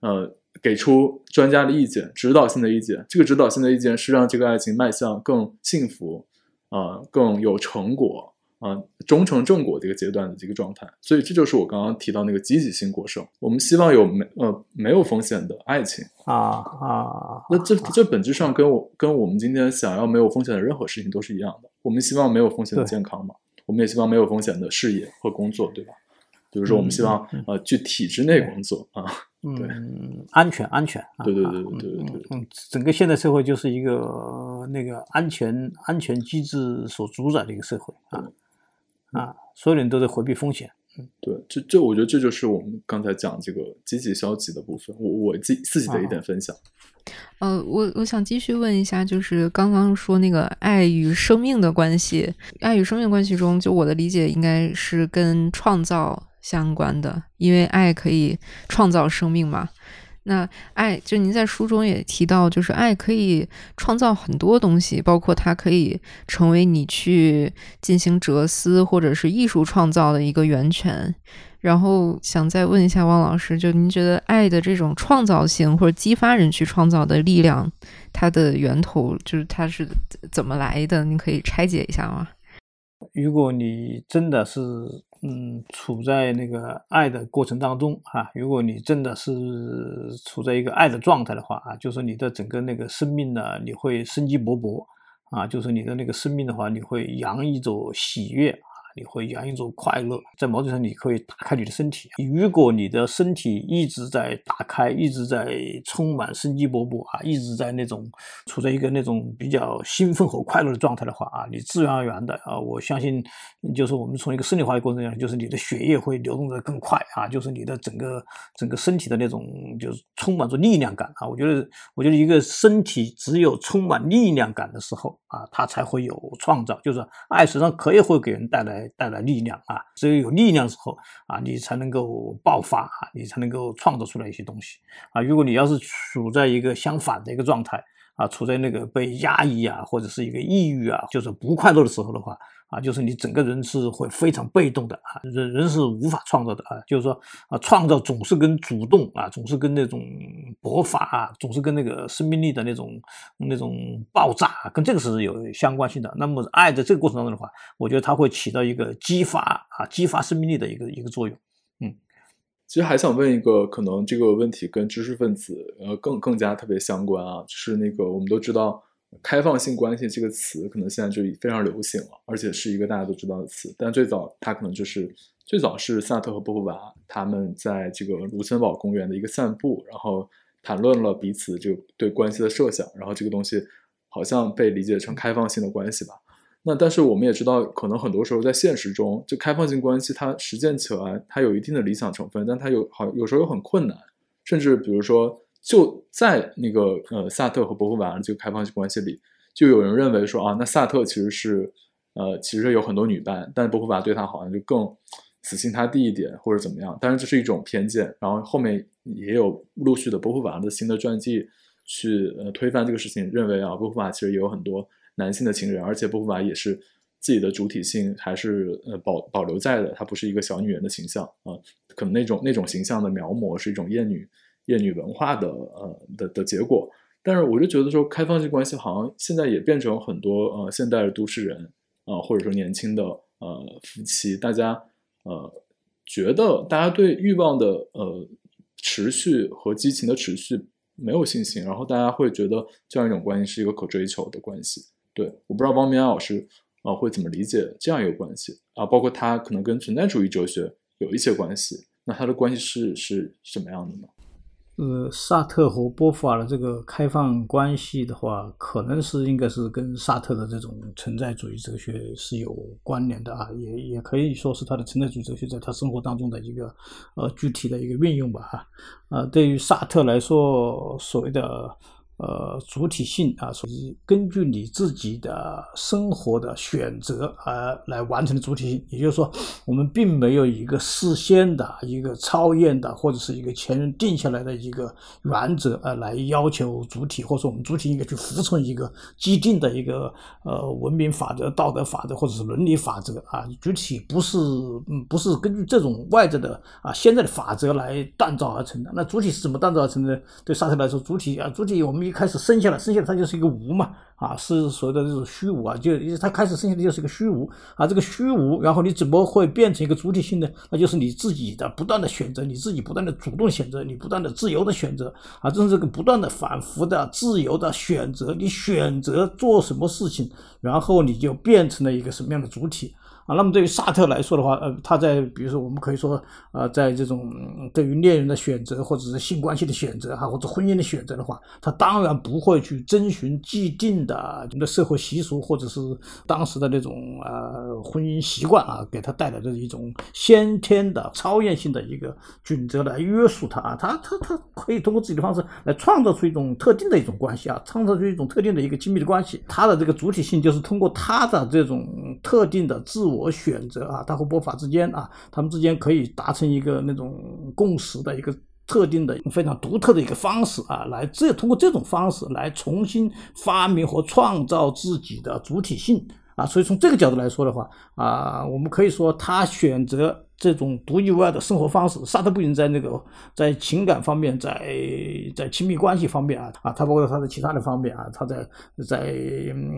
呃给出专家的意见、指导性的意见。这个指导性的意见是让这个爱情迈向更幸福。啊，更有成果啊，终成正果的一个阶段的这个状态，所以这就是我刚刚提到那个积极性过剩。我们希望有没呃没有风险的爱情啊啊，那这这本质上跟我跟我们今天想要没有风险的任何事情都是一样的。我们希望没有风险的健康嘛，我们也希望没有风险的事业和工作，对吧？比如说，我们希望呃去体制内工作啊。嗯，安全，安全。对对对对对对。嗯，整个现代社会就是一个那个安全安全机制所主宰的一个社会啊啊，所有人都在回避风险。嗯，对，这这我觉得这就是我们刚才讲这个积极消极的部分，我我自自己的一点分享。呃，我我想继续问一下，就是刚刚说那个爱与生命的关系，爱与生命关系中，就我的理解应该是跟创造。相关的，因为爱可以创造生命嘛。那爱，就您在书中也提到，就是爱可以创造很多东西，包括它可以成为你去进行哲思或者是艺术创造的一个源泉。然后想再问一下汪老师，就您觉得爱的这种创造性或者激发人去创造的力量，它的源头就是它是怎么来的？您可以拆解一下吗？如果你真的是。嗯，处在那个爱的过程当中啊，如果你真的是处在一个爱的状态的话啊，就是你的整个那个生命呢，你会生机勃勃啊，就是你的那个生命的话，你会洋溢着喜悦。你会洋溢着快乐，在某种程度上，你可以打开你的身体。如果你的身体一直在打开，一直在充满生机勃勃啊，一直在那种处在一个那种比较兴奋和快乐的状态的话啊，你自然而然的啊，我相信，就是我们从一个生理化的过程中，就是你的血液会流动的更快啊，就是你的整个整个身体的那种就是充满着力量感啊。我觉得，我觉得一个身体只有充满力量感的时候啊，它才会有创造。就是爱实际上可以会给人带来。带来力量啊！只有有力量之后啊，你才能够爆发啊，你才能够创造出来一些东西啊。如果你要是处在一个相反的一个状态啊，处在那个被压抑啊，或者是一个抑郁啊，就是不快乐的时候的话。啊，就是你整个人是会非常被动的啊，人人是无法创造的啊，就是说啊，创造总是跟主动啊，总是跟那种勃发啊，总是跟那个生命力的那种那种爆炸啊，跟这个是有相关性的。那么爱在这个过程当中的话，我觉得它会起到一个激发啊，激发生命力的一个一个作用。嗯，其实还想问一个，可能这个问题跟知识分子呃更更加特别相关啊，就是那个我们都知道。开放性关系这个词可能现在就非常流行了，而且是一个大家都知道的词。但最早它可能就是最早是萨特和波伏娃他们在这个卢森堡公园的一个散步，然后谈论了彼此就对关系的设想，然后这个东西好像被理解成开放性的关系吧。那但是我们也知道，可能很多时候在现实中，就开放性关系它实践起来它有一定的理想成分，但它有好有时候又很困难，甚至比如说。就在那个呃萨特和伯夫瓦这个开放性关系里，就有人认为说啊，那萨特其实是呃其实有很多女伴，但伯夫瓦对他好像就更死心塌地一点或者怎么样。当然这是一种偏见。然后后面也有陆续的伯夫瓦的新的传记去呃推翻这个事情，认为啊伯夫瓦其实也有很多男性的情人，而且伯夫瓦也是自己的主体性还是呃保保留在的，她不是一个小女人的形象啊，可能那种那种形象的描摹是一种厌女。厌女文化的呃的的结果，但是我就觉得说开放性关系好像现在也变成很多呃现代的都市人啊或者说年轻的呃夫妻，大家呃觉得大家对欲望的呃持续和激情的持续没有信心，然后大家会觉得这样一种关系是一个可追求的关系。对，我不知道汪明安老师啊会怎么理解这样一个关系啊，包括他可能跟存在主义哲学有一些关系，那他的关系是是什么样的呢？呃，萨特和波伏娃的这个开放关系的话，可能是应该是跟萨特的这种存在主义哲学是有关联的啊，也也可以说是他的存在主义哲学在他生活当中的一个呃具体的一个运用吧哈。啊，对于萨特来说，所谓的。呃，主体性啊，属于根据你自己的生活的选择而来完成的主体性。也就是说，我们并没有一个事先的一个超验的，或者是一个前人定下来的一个原则啊，来要求主体，或者说我们主体应该去服从一个既定的一个呃文明法则、道德法则或者是伦理法则啊。主体不是嗯不是根据这种外在的啊现在的法则来锻造而成的。那主体是怎么锻造而成的？对沙特来说，主体啊，主体我们开始生下来，生下来它就是一个无嘛，啊，是所谓的这种虚无啊，就它开始生下来就是一个虚无啊，这个虚无，然后你怎么会变成一个主体性呢？那就是你自己的不断的选择，你自己不断的主动选择，你不断的自由的选择啊，正是这个不断的反复的自由的选择，你选择做什么事情，然后你就变成了一个什么样的主体。啊，那么对于萨特来说的话，呃，他在比如说我们可以说，呃，在这种对于恋人的选择，或者是性关系的选择哈，或者婚姻的选择的话，他当然不会去遵循既定的我们的社会习俗，或者是当时的那种呃婚姻习惯啊，给他带来的一种先天的超验性的一个准则来约束他啊，他他他可以通过自己的方式来创造出一种特定的一种关系啊，创造出一种特定的一个亲密的关系，他的这个主体性就是通过他的这种特定的自我。我选择啊，他和波法之间啊，他们之间可以达成一个那种共识的一个特定的非常独特的一个方式啊，来这通过这种方式来重新发明和创造自己的主体性啊，所以从这个角度来说的话啊，我们可以说他选择。这种独一无二的生活方式，萨特不仅在那个在情感方面，在在亲密关系方面啊啊，他包括他的其他的方面啊，他在在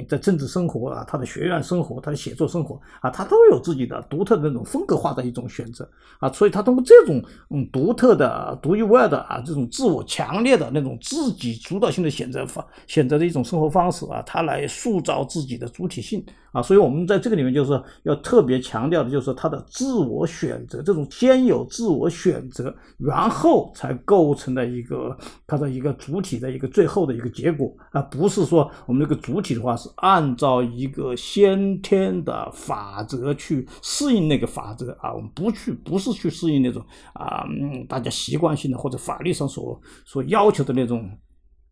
在政治生活啊，他的学院生活，他的写作生活啊，他都有自己的独特的那种风格化的一种选择啊，所以他通过这种嗯独特的、独一无二的啊这种自我强烈的那种自己主导性的选择方选择的一种生活方式啊，他来塑造自己的主体性啊，所以我们在这个里面就是要特别强调的就是他的自我选。选择这种先有自我选择，然后才构成了一个它的一个主体的一个最后的一个结果，而不是说我们这个主体的话是按照一个先天的法则去适应那个法则啊，我们不去不是去适应那种啊大家习惯性的或者法律上所所要求的那种。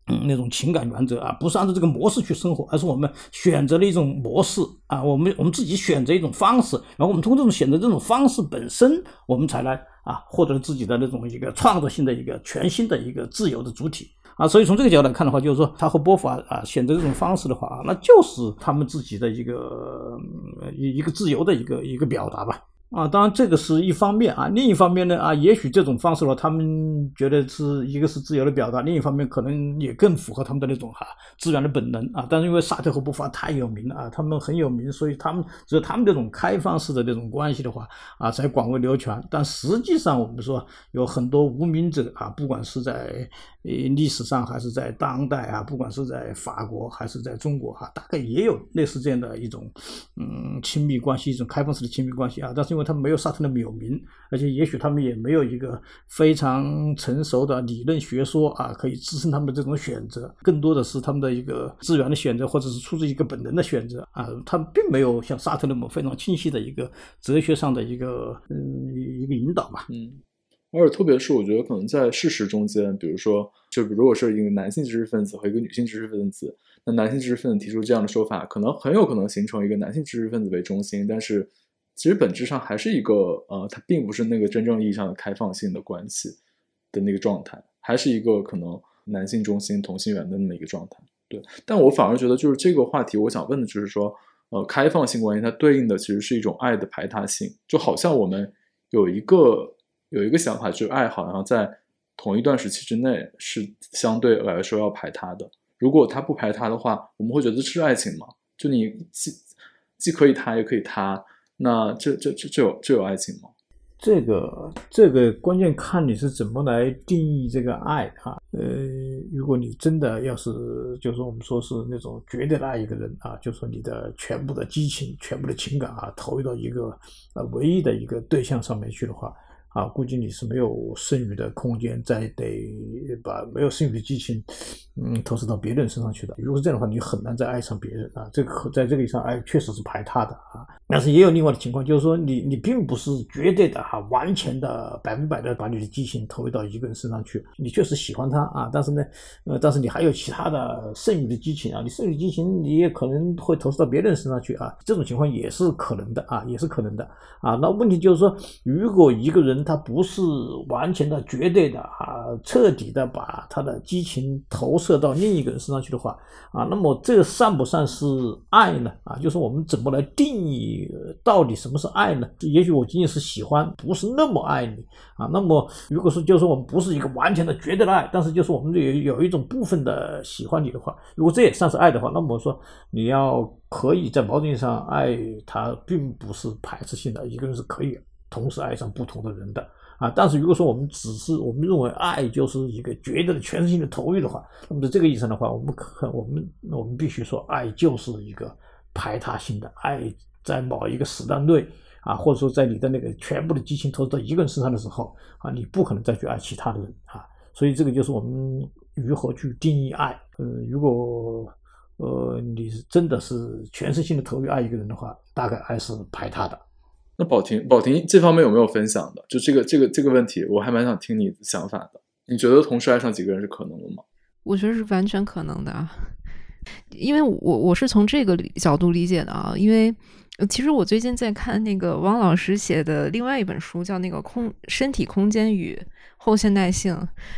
嗯，那种情感原则啊，不是按照这个模式去生活，而是我们选择了一种模式啊，我们我们自己选择一种方式，然后我们通过这种选择这种方式本身，我们才来啊，获得自己的那种一个创造性的一个全新的一个自由的主体啊。所以从这个角度来看的话，就是说他和波伏娃啊选择这种方式的话，那就是他们自己的一个一一个自由的一个一个表达吧。啊，当然这个是一方面啊，另一方面呢啊，也许这种方式的话，他们觉得是一个是自由的表达，另一方面可能也更符合他们的那种哈自然的本能啊。但是因为沙特和波法太有名了啊，他们很有名，所以他们只有他们这种开放式的这种关系的话啊，才广为流传。但实际上我们说有很多无名者啊，不管是在呃历史上还是在当代啊，不管是在法国还是在中国哈，大概也有类似这样的一种嗯亲密关系，一种开放式的亲密关系啊。但是因为他们没有萨特那么有名，而且也许他们也没有一个非常成熟的理论学说啊，可以支撑他们的这种选择。更多的是他们的一个资源的选择，或者是出自一个本能的选择啊。他们并没有像萨特那么非常清晰的一个哲学上的一个嗯一个引导吧。嗯，而且特别是我觉得可能在事实中间，比如说，就如果是一个男性知识分子和一个女性知识分子，那男性知识分子提出这样的说法，可能很有可能形成一个男性知识分子为中心，但是。其实本质上还是一个呃，它并不是那个真正意义上的开放性的关系的那个状态，还是一个可能男性中心同性缘的那么一个状态。对，但我反而觉得就是这个话题，我想问的就是说，呃，开放性关系它对应的其实是一种爱的排他性，就好像我们有一个有一个想法，就是爱好像在同一段时期之内是相对来说要排他的。如果它不排他的话，我们会觉得是爱情吗？就你既既可以他，也可以他。那这这这这有这有爱情吗？这个这个关键看你是怎么来定义这个爱哈。呃，如果你真的要是就是我们说是那种绝对的爱一个人啊，就说你的全部的激情、全部的情感啊，投入到一个呃唯一的一个对象上面去的话啊，估计你是没有剩余的空间，再得把没有剩余的激情，嗯，投射到别人身上去的。如果是这样的话，你很难再爱上别人啊。这个在这个意义上，爱确实是排他的啊。但是也有另外的情况，就是说你你并不是绝对的哈，完全的百分百的把你的激情投入到一个人身上去。你确实喜欢他啊，但是呢，呃，但是你还有其他的剩余的激情啊，你剩余激情你也可能会投射到别人身上去啊。这种情况也是可能的啊，也是可能的啊。那问题就是说，如果一个人他不是完全的、绝对的啊，彻底的把他的激情投射到另一个人身上去的话啊，那么这算不算是爱呢？啊，就是我们怎么来定义到底什么是爱呢？也许我仅仅是喜欢，不是那么爱你啊。那么如果说就是我们不是一个完全的、绝对的爱，但是就是我们有有一种部分的喜欢你的话，如果这也算是爱的话，那么说你要可以在某种意义上爱他，并不是排斥性的，一个人是可以。同时爱上不同的人的啊，但是如果说我们只是我们认为爱就是一个绝对的全身心的投入的话，那么在这个意义上的话，我们可我们我们必须说，爱就是一个排他性的爱，在某一个时段内啊，或者说在你的那个全部的激情投入到一个人身上的时候啊，你不可能再去爱其他的人啊，所以这个就是我们如何去定义爱。呃，如果呃你是真的是全身心的投入爱一个人的话，大概爱是排他的。那宝婷，宝婷这方面有没有分享的？就这个这个这个问题，我还蛮想听你想法的。你觉得同时爱上几个人是可能的吗？我觉得是完全可能的啊，因为我我是从这个角度理解的啊。因为其实我最近在看那个汪老师写的另外一本书，叫那个《空身体空间与后现代性》，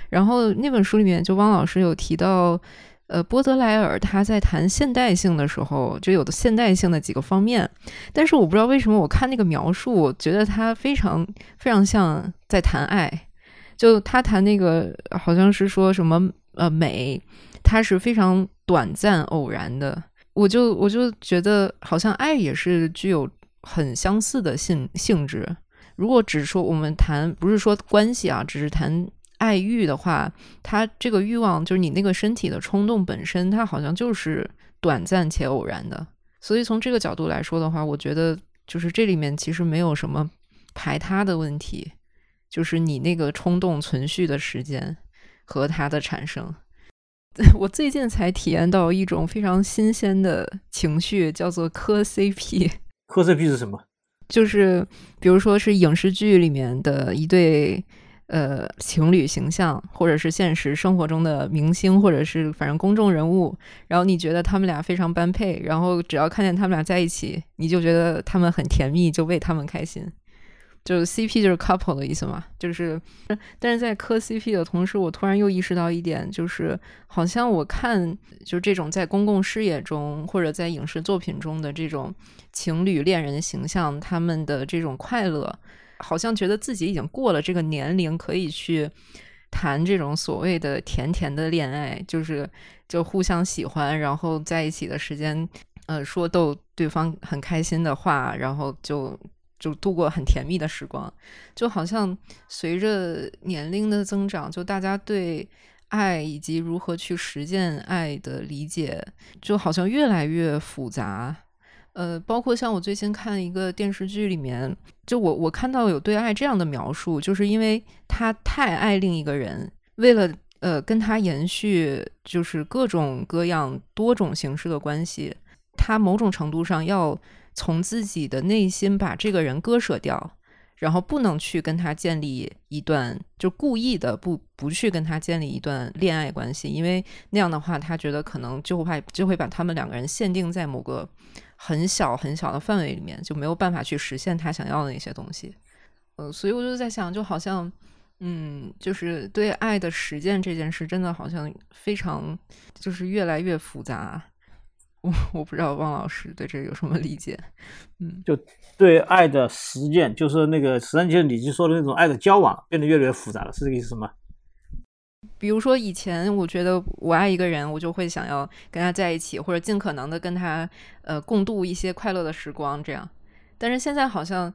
然后那本书里面就汪老师有提到。呃，波德莱尔他在谈现代性的时候，就有的现代性的几个方面，但是我不知道为什么，我看那个描述，我觉得他非常非常像在谈爱，就他谈那个好像是说什么呃美，它是非常短暂偶然的，我就我就觉得好像爱也是具有很相似的性性质。如果只说我们谈，不是说关系啊，只是谈。爱欲的话，它这个欲望就是你那个身体的冲动本身，它好像就是短暂且偶然的。所以从这个角度来说的话，我觉得就是这里面其实没有什么排他的问题，就是你那个冲动存续的时间和它的产生。我最近才体验到一种非常新鲜的情绪，叫做磕 CP。磕 CP 是什么？就是比如说是影视剧里面的一对。呃，情侣形象，或者是现实生活中的明星，或者是反正公众人物，然后你觉得他们俩非常般配，然后只要看见他们俩在一起，你就觉得他们很甜蜜，就为他们开心。就 CP 就是 couple 的意思嘛，就是，但是在磕 CP 的同时，我突然又意识到一点，就是好像我看就这种在公共视野中或者在影视作品中的这种情侣恋人形象，他们的这种快乐。好像觉得自己已经过了这个年龄，可以去谈这种所谓的甜甜的恋爱，就是就互相喜欢，然后在一起的时间，呃，说逗对方很开心的话，然后就就度过很甜蜜的时光。就好像随着年龄的增长，就大家对爱以及如何去实践爱的理解，就好像越来越复杂。呃，包括像我最近看一个电视剧里面，就我我看到有对爱这样的描述，就是因为他太爱另一个人，为了呃跟他延续就是各种各样多种形式的关系，他某种程度上要从自己的内心把这个人割舍掉，然后不能去跟他建立一段，就故意的不不去跟他建立一段恋爱关系，因为那样的话，他觉得可能就会就会把他们两个人限定在某个。很小很小的范围里面就没有办法去实现他想要的那些东西，呃，所以我就在想，就好像，嗯，就是对爱的实践这件事，真的好像非常就是越来越复杂。我 我不知道汪老师对这有什么理解？嗯，就对爱的实践，就是那个实际上就是你就说的那种爱的交往变得越来越复杂了，是这个意思吗？比如说，以前我觉得我爱一个人，我就会想要跟他在一起，或者尽可能的跟他呃共度一些快乐的时光，这样。但是现在好像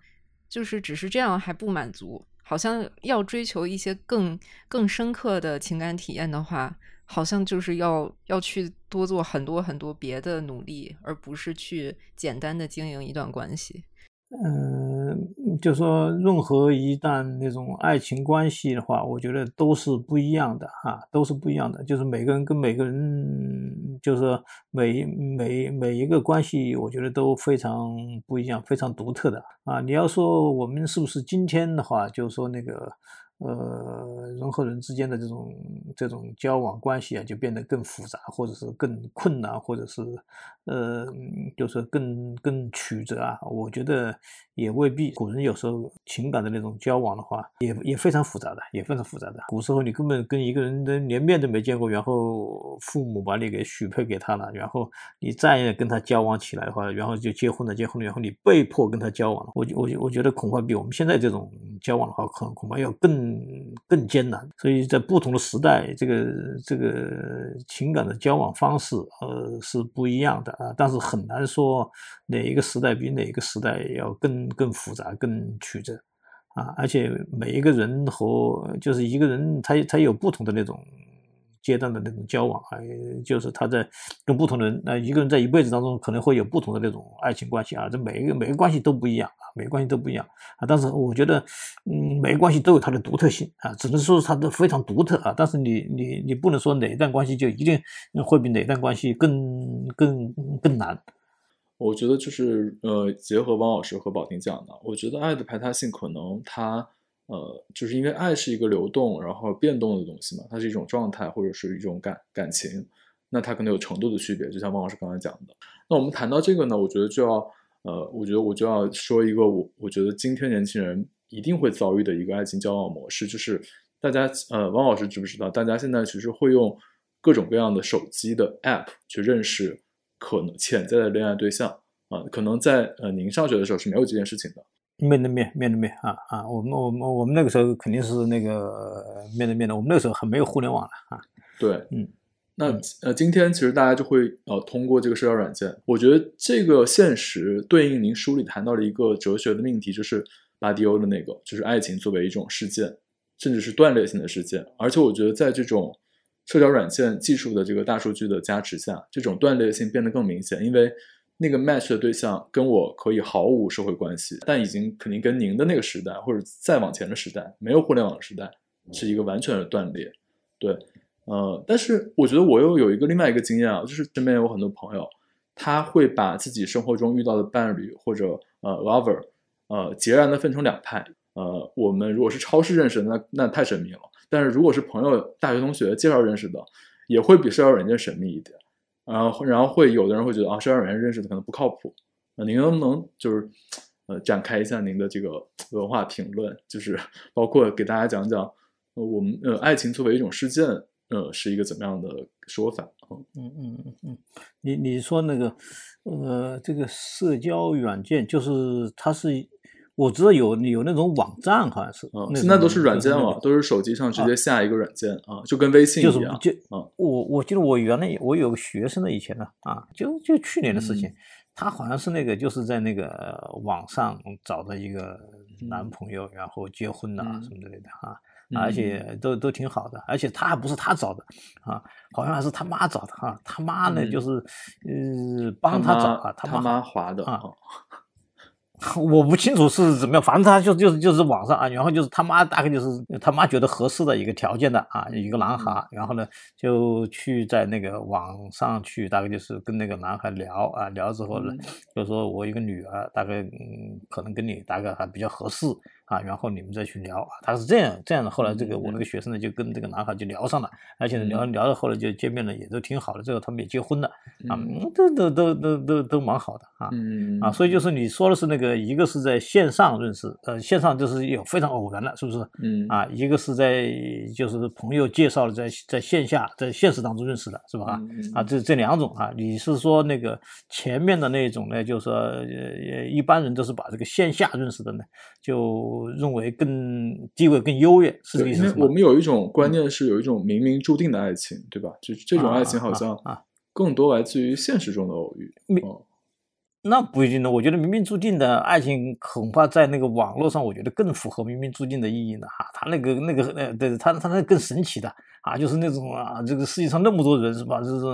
就是只是这样还不满足，好像要追求一些更更深刻的情感体验的话，好像就是要要去多做很多很多别的努力，而不是去简单的经营一段关系。嗯，就说任何一段那种爱情关系的话，我觉得都是不一样的啊，都是不一样的。就是每个人跟每个人，就是每每每一个关系，我觉得都非常不一样，非常独特的啊。你要说我们是不是今天的话，就是说那个。呃，人和人之间的这种这种交往关系啊，就变得更复杂，或者是更困难，或者是呃，就是更更曲折啊。我觉得也未必。古人有时候情感的那种交往的话，也也非常复杂的，也非常复杂的。古时候你根本跟一个人的连面都没见过，然后父母把你给许配给他了，然后你再跟他交往起来的话，然后就结婚了，结婚了，然后你被迫跟他交往了。我我我觉得恐怕比我们现在这种交往的话，可恐怕要更。更艰难，所以在不同的时代，这个这个情感的交往方式，呃，是不一样的啊。但是很难说哪一个时代比哪一个时代要更更复杂、更曲折啊。而且每一个人和就是一个人，他他有不同的那种。阶段的那种交往啊，就是他在跟不同的人，那一个人在一辈子当中可能会有不同的那种爱情关系啊，这每一个每个关系都不一样啊，每个关系都不一样啊。但是我觉得，嗯，每个关系都有它的独特性啊，只能说它都非常独特啊。但是你你你不能说哪一段关系就一定会比哪段关系更更更难。我觉得就是呃，结合汪老师和宝婷讲的，我觉得爱的排他性可能它。呃，就是因为爱是一个流动然后变动的东西嘛，它是一种状态或者是一种感感情，那它可能有程度的区别，就像汪老师刚才讲的。那我们谈到这个呢，我觉得就要呃，我觉得我就要说一个我我觉得今天年轻人一定会遭遇的一个爱情交往模式，就是大家呃，汪老师知不知道？大家现在其实会用各种各样的手机的 App 去认识可能潜在的恋爱对象啊，可能在呃您上学的时候是没有这件事情的。面对面，面对面啊啊！我们我们我们那个时候肯定是那个面对面的。我们那个时候很没有互联网了啊。对，嗯，那呃，今天其实大家就会呃通过这个社交软件，我觉得这个现实对应您书里谈到的一个哲学的命题，就是巴迪欧的那个，就是爱情作为一种事件，甚至是断裂性的事件。而且我觉得在这种社交软件技术的这个大数据的加持下，这种断裂性变得更明显，因为。那个 match 的对象跟我可以毫无社会关系，但已经肯定跟您的那个时代或者再往前的时代，没有互联网时代，是一个完全的断裂。对，呃，但是我觉得我又有一个另外一个经验啊，就是身边有很多朋友，他会把自己生活中遇到的伴侣或者呃 lover，呃，截然的分成两派。呃，我们如果是超市认识的，那那太神秘了；但是如果是朋友、大学同学介绍认识的，也会比社交软件神秘一点。然后，然后会有的人会觉得啊，社交软件认识的可能不靠谱。那您能不能就是，呃，展开一下您的这个文化评论，就是包括给大家讲讲，呃，我们呃，爱情作为一种事件，呃，是一个怎么样的说法？嗯嗯嗯嗯，你你说那个，呃，这个社交软件就是它是。我知道有有那种网站，好像是，嗯，现在都是软件了，都是手机上直接下一个软件啊，就跟微信一样。就嗯，我我记得我原来我有个学生的以前呢，啊，就就去年的事情，他好像是那个就是在那个网上找的一个男朋友，然后结婚了什么之类的啊，而且都都挺好的，而且他还不是他找的啊，好像还是他妈找的哈，他妈呢就是呃帮他找啊，他妈划的啊。我不清楚是怎么样，反正他就就是就是网上啊，然后就是他妈大概就是他妈觉得合适的一个条件的啊，一个男孩，然后呢就去在那个网上去，大概就是跟那个男孩聊啊，聊之后呢，就说我一个女儿，大概嗯可能跟你大概还比较合适。啊，然后你们再去聊啊，他是这样这样的。后来这个我那个学生呢，就跟这个男孩就聊上了，而且聊聊到后来就见面了，也都挺好的。最后他们也结婚了啊，都都都都都都蛮好的啊啊。所以就是你说的是那个，一个是在线上认识，呃，线上就是有非常偶然的，是不是？嗯啊，一个是在就是朋友介绍的，在在线下在现实当中认识的，是吧？啊，这这两种啊，你是说那个前面的那种呢？就是说呃，一般人都是把这个线下认识的呢，就。认为更地位更优越，是这意思吗？我们有一种观念是有一种冥冥注定的爱情，对吧？就这种爱情好像更多来自于现实中的偶遇。那不一定的，我觉得冥冥注定的爱情恐怕在那个网络上，我觉得更符合冥冥注定的意义呢。哈，他那个那个呃，对，他他那更神奇的啊，就是那种啊，这个世界上那么多人是吧？就是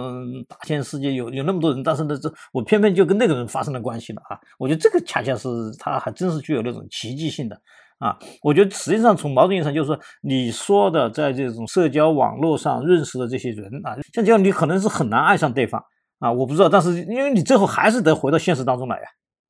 大千世界有有那么多人，但是呢，这我偏偏就跟那个人发生了关系了啊。我觉得这个恰恰是他还真是具有那种奇迹性的啊。我觉得实际上从某种意义上就是说，你说的在这种社交网络上认识的这些人啊，像这样你可能是很难爱上对方。啊，我不知道，但是因为你最后还是得回到现实当中来呀。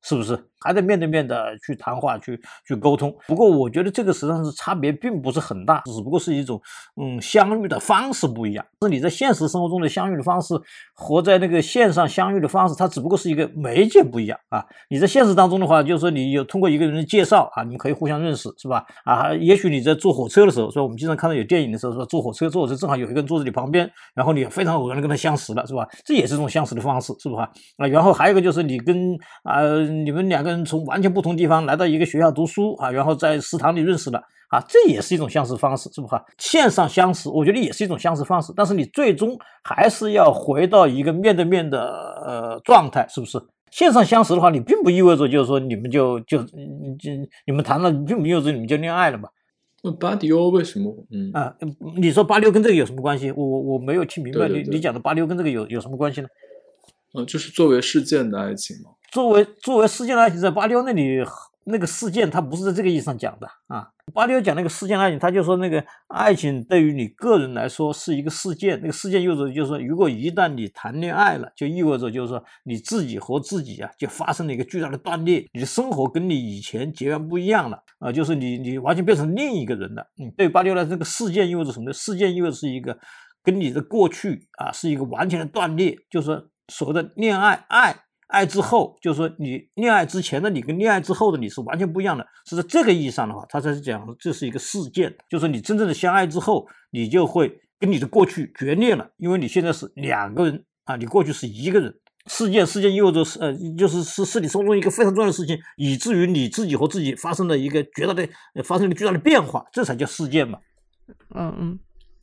是不是还得面对面的去谈话、去去沟通？不过我觉得这个实际上是差别并不是很大，只不过是一种嗯相遇的方式不一样。是你在现实生活中的相遇的方式，和在那个线上相遇的方式，它只不过是一个媒介不一样啊。你在现实当中的话，就是说你有通过一个人的介绍啊，你可以互相认识，是吧？啊，也许你在坐火车的时候，说我们经常看到有电影的时候，说坐火车坐火车正好有一个人坐在你旁边，然后你非常偶然的跟他相识了，是吧？这也是一种相识的方式，是吧？啊，然后还有一个就是你跟啊你们两个人从完全不同地方来到一个学校读书啊，然后在食堂里认识了啊，这也是一种相识方式，是不哈？线上相识，我觉得也是一种相识方式，但是你最终还是要回到一个面对面的呃状态，是不是？线上相识的话，你并不意味着就是说你们就就就你们谈了，并不意味着你们就恋爱了嘛？那巴迪欧为什么？嗯啊，你说八六跟这个有什么关系？我我我没有听明白你你讲的八六跟这个有有什么关系呢？呃，就是作为事件的爱情嘛。作为作为事件的爱情，在八六那里，那个事件他不是在这个意义上讲的啊。八六讲那个事件爱情，他就说那个爱情对于你个人来说是一个事件，那个事件意味着就是说，如果一旦你谈恋爱了，就意味着就是说你自己和自己啊，就发生了一个巨大的断裂，你的生活跟你以前截然不一样了啊，就是你你完全变成另一个人了。嗯，对八六来说，这个事件意味着什么呢？事件意味着是一个跟你的过去啊是一个完全的断裂，就是所谓的恋爱爱。爱之后，就是说你恋爱之前的你跟恋爱之后的你是完全不一样的。是在这个意义上的话，他才是讲这是一个事件，就是说你真正的相爱之后，你就会跟你的过去决裂了，因为你现在是两个人啊，你过去是一个人。事件事件意味着是呃，就是是是你生活中一个非常重要的事情，以至于你自己和自己发生了一个巨大的发生了巨大的变化，这才叫事件嘛。嗯嗯。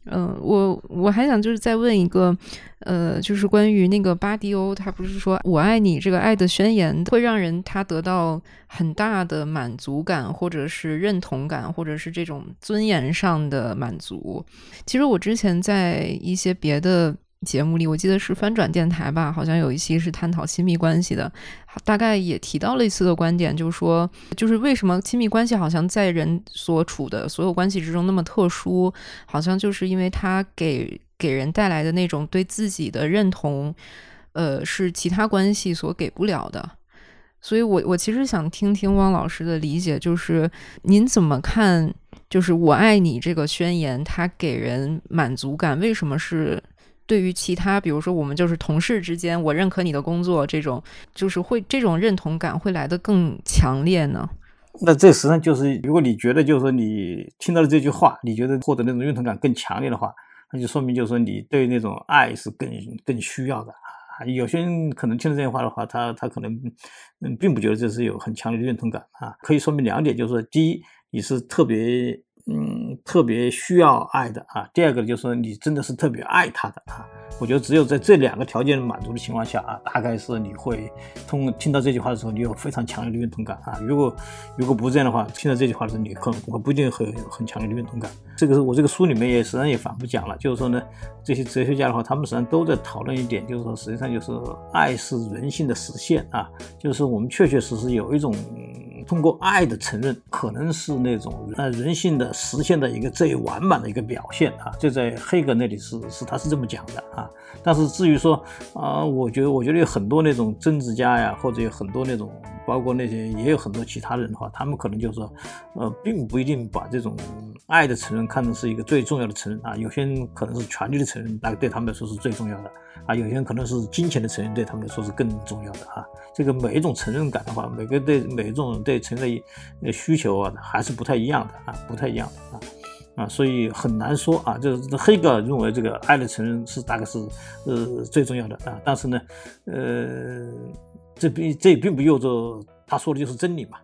嗯，我我还想就是再问一个，呃，就是关于那个巴迪欧，他不是说我爱你这个爱的宣言会让人他得到很大的满足感，或者是认同感，或者是这种尊严上的满足。其实我之前在一些别的。节目里，我记得是翻转电台吧，好像有一期是探讨亲密关系的，大概也提到类似的观点，就是说，就是为什么亲密关系好像在人所处的所有关系之中那么特殊，好像就是因为它给给人带来的那种对自己的认同，呃，是其他关系所给不了的。所以我我其实想听听汪老师的理解，就是您怎么看，就是我爱你这个宣言，它给人满足感，为什么是？对于其他，比如说我们就是同事之间，我认可你的工作，这种就是会这种认同感会来得更强烈呢。那这实际上就是，如果你觉得就是说你听到了这句话，你觉得获得那种认同感更强烈的话，那就说明就是说你对那种爱是更更需要的啊。有些人可能听到这句话的话，他他可能嗯并不觉得这是有很强烈的认同感啊。可以说明两点，就是说第一，你是特别。嗯，特别需要爱的啊。第二个就是，你真的是特别爱他的啊。我觉得只有在这两个条件满足的情况下啊，大概是你会通听到这句话的时候，你有非常强烈的认同感啊。如果如果不这样的话，听到这句话的时候，你可能不一定会有很强烈的认同感。这个是我这个书里面也实际上也反复讲了，就是说呢，这些哲学家的话，他们实际上都在讨论一点，就是说实际上就是爱是人性的实现啊，就是我们确确实实有一种。通过爱的承认，可能是那种呃人性的实现的一个最完满的一个表现啊，就在黑格那里是是他是这么讲的啊。但是至于说啊，我觉得我觉得有很多那种政治家呀，或者有很多那种包括那些也有很多其他人的话，他们可能就是说呃，并不一定把这种爱的承认看成是一个最重要的承认啊。有些人可能是权力的承认，那个对他们来说是最重要的。啊，有些人可能是金钱的承认，对他们来说是更重要的啊。这个每一种承认感的话，每个对每一种对承认的需求啊，还是不太一样的啊，不太一样的啊啊，所以很难说啊。就是黑格尔认为这个爱的承认是大概是呃最重要的啊，但是呢，呃，这并这也并不意味着他说的就是真理嘛。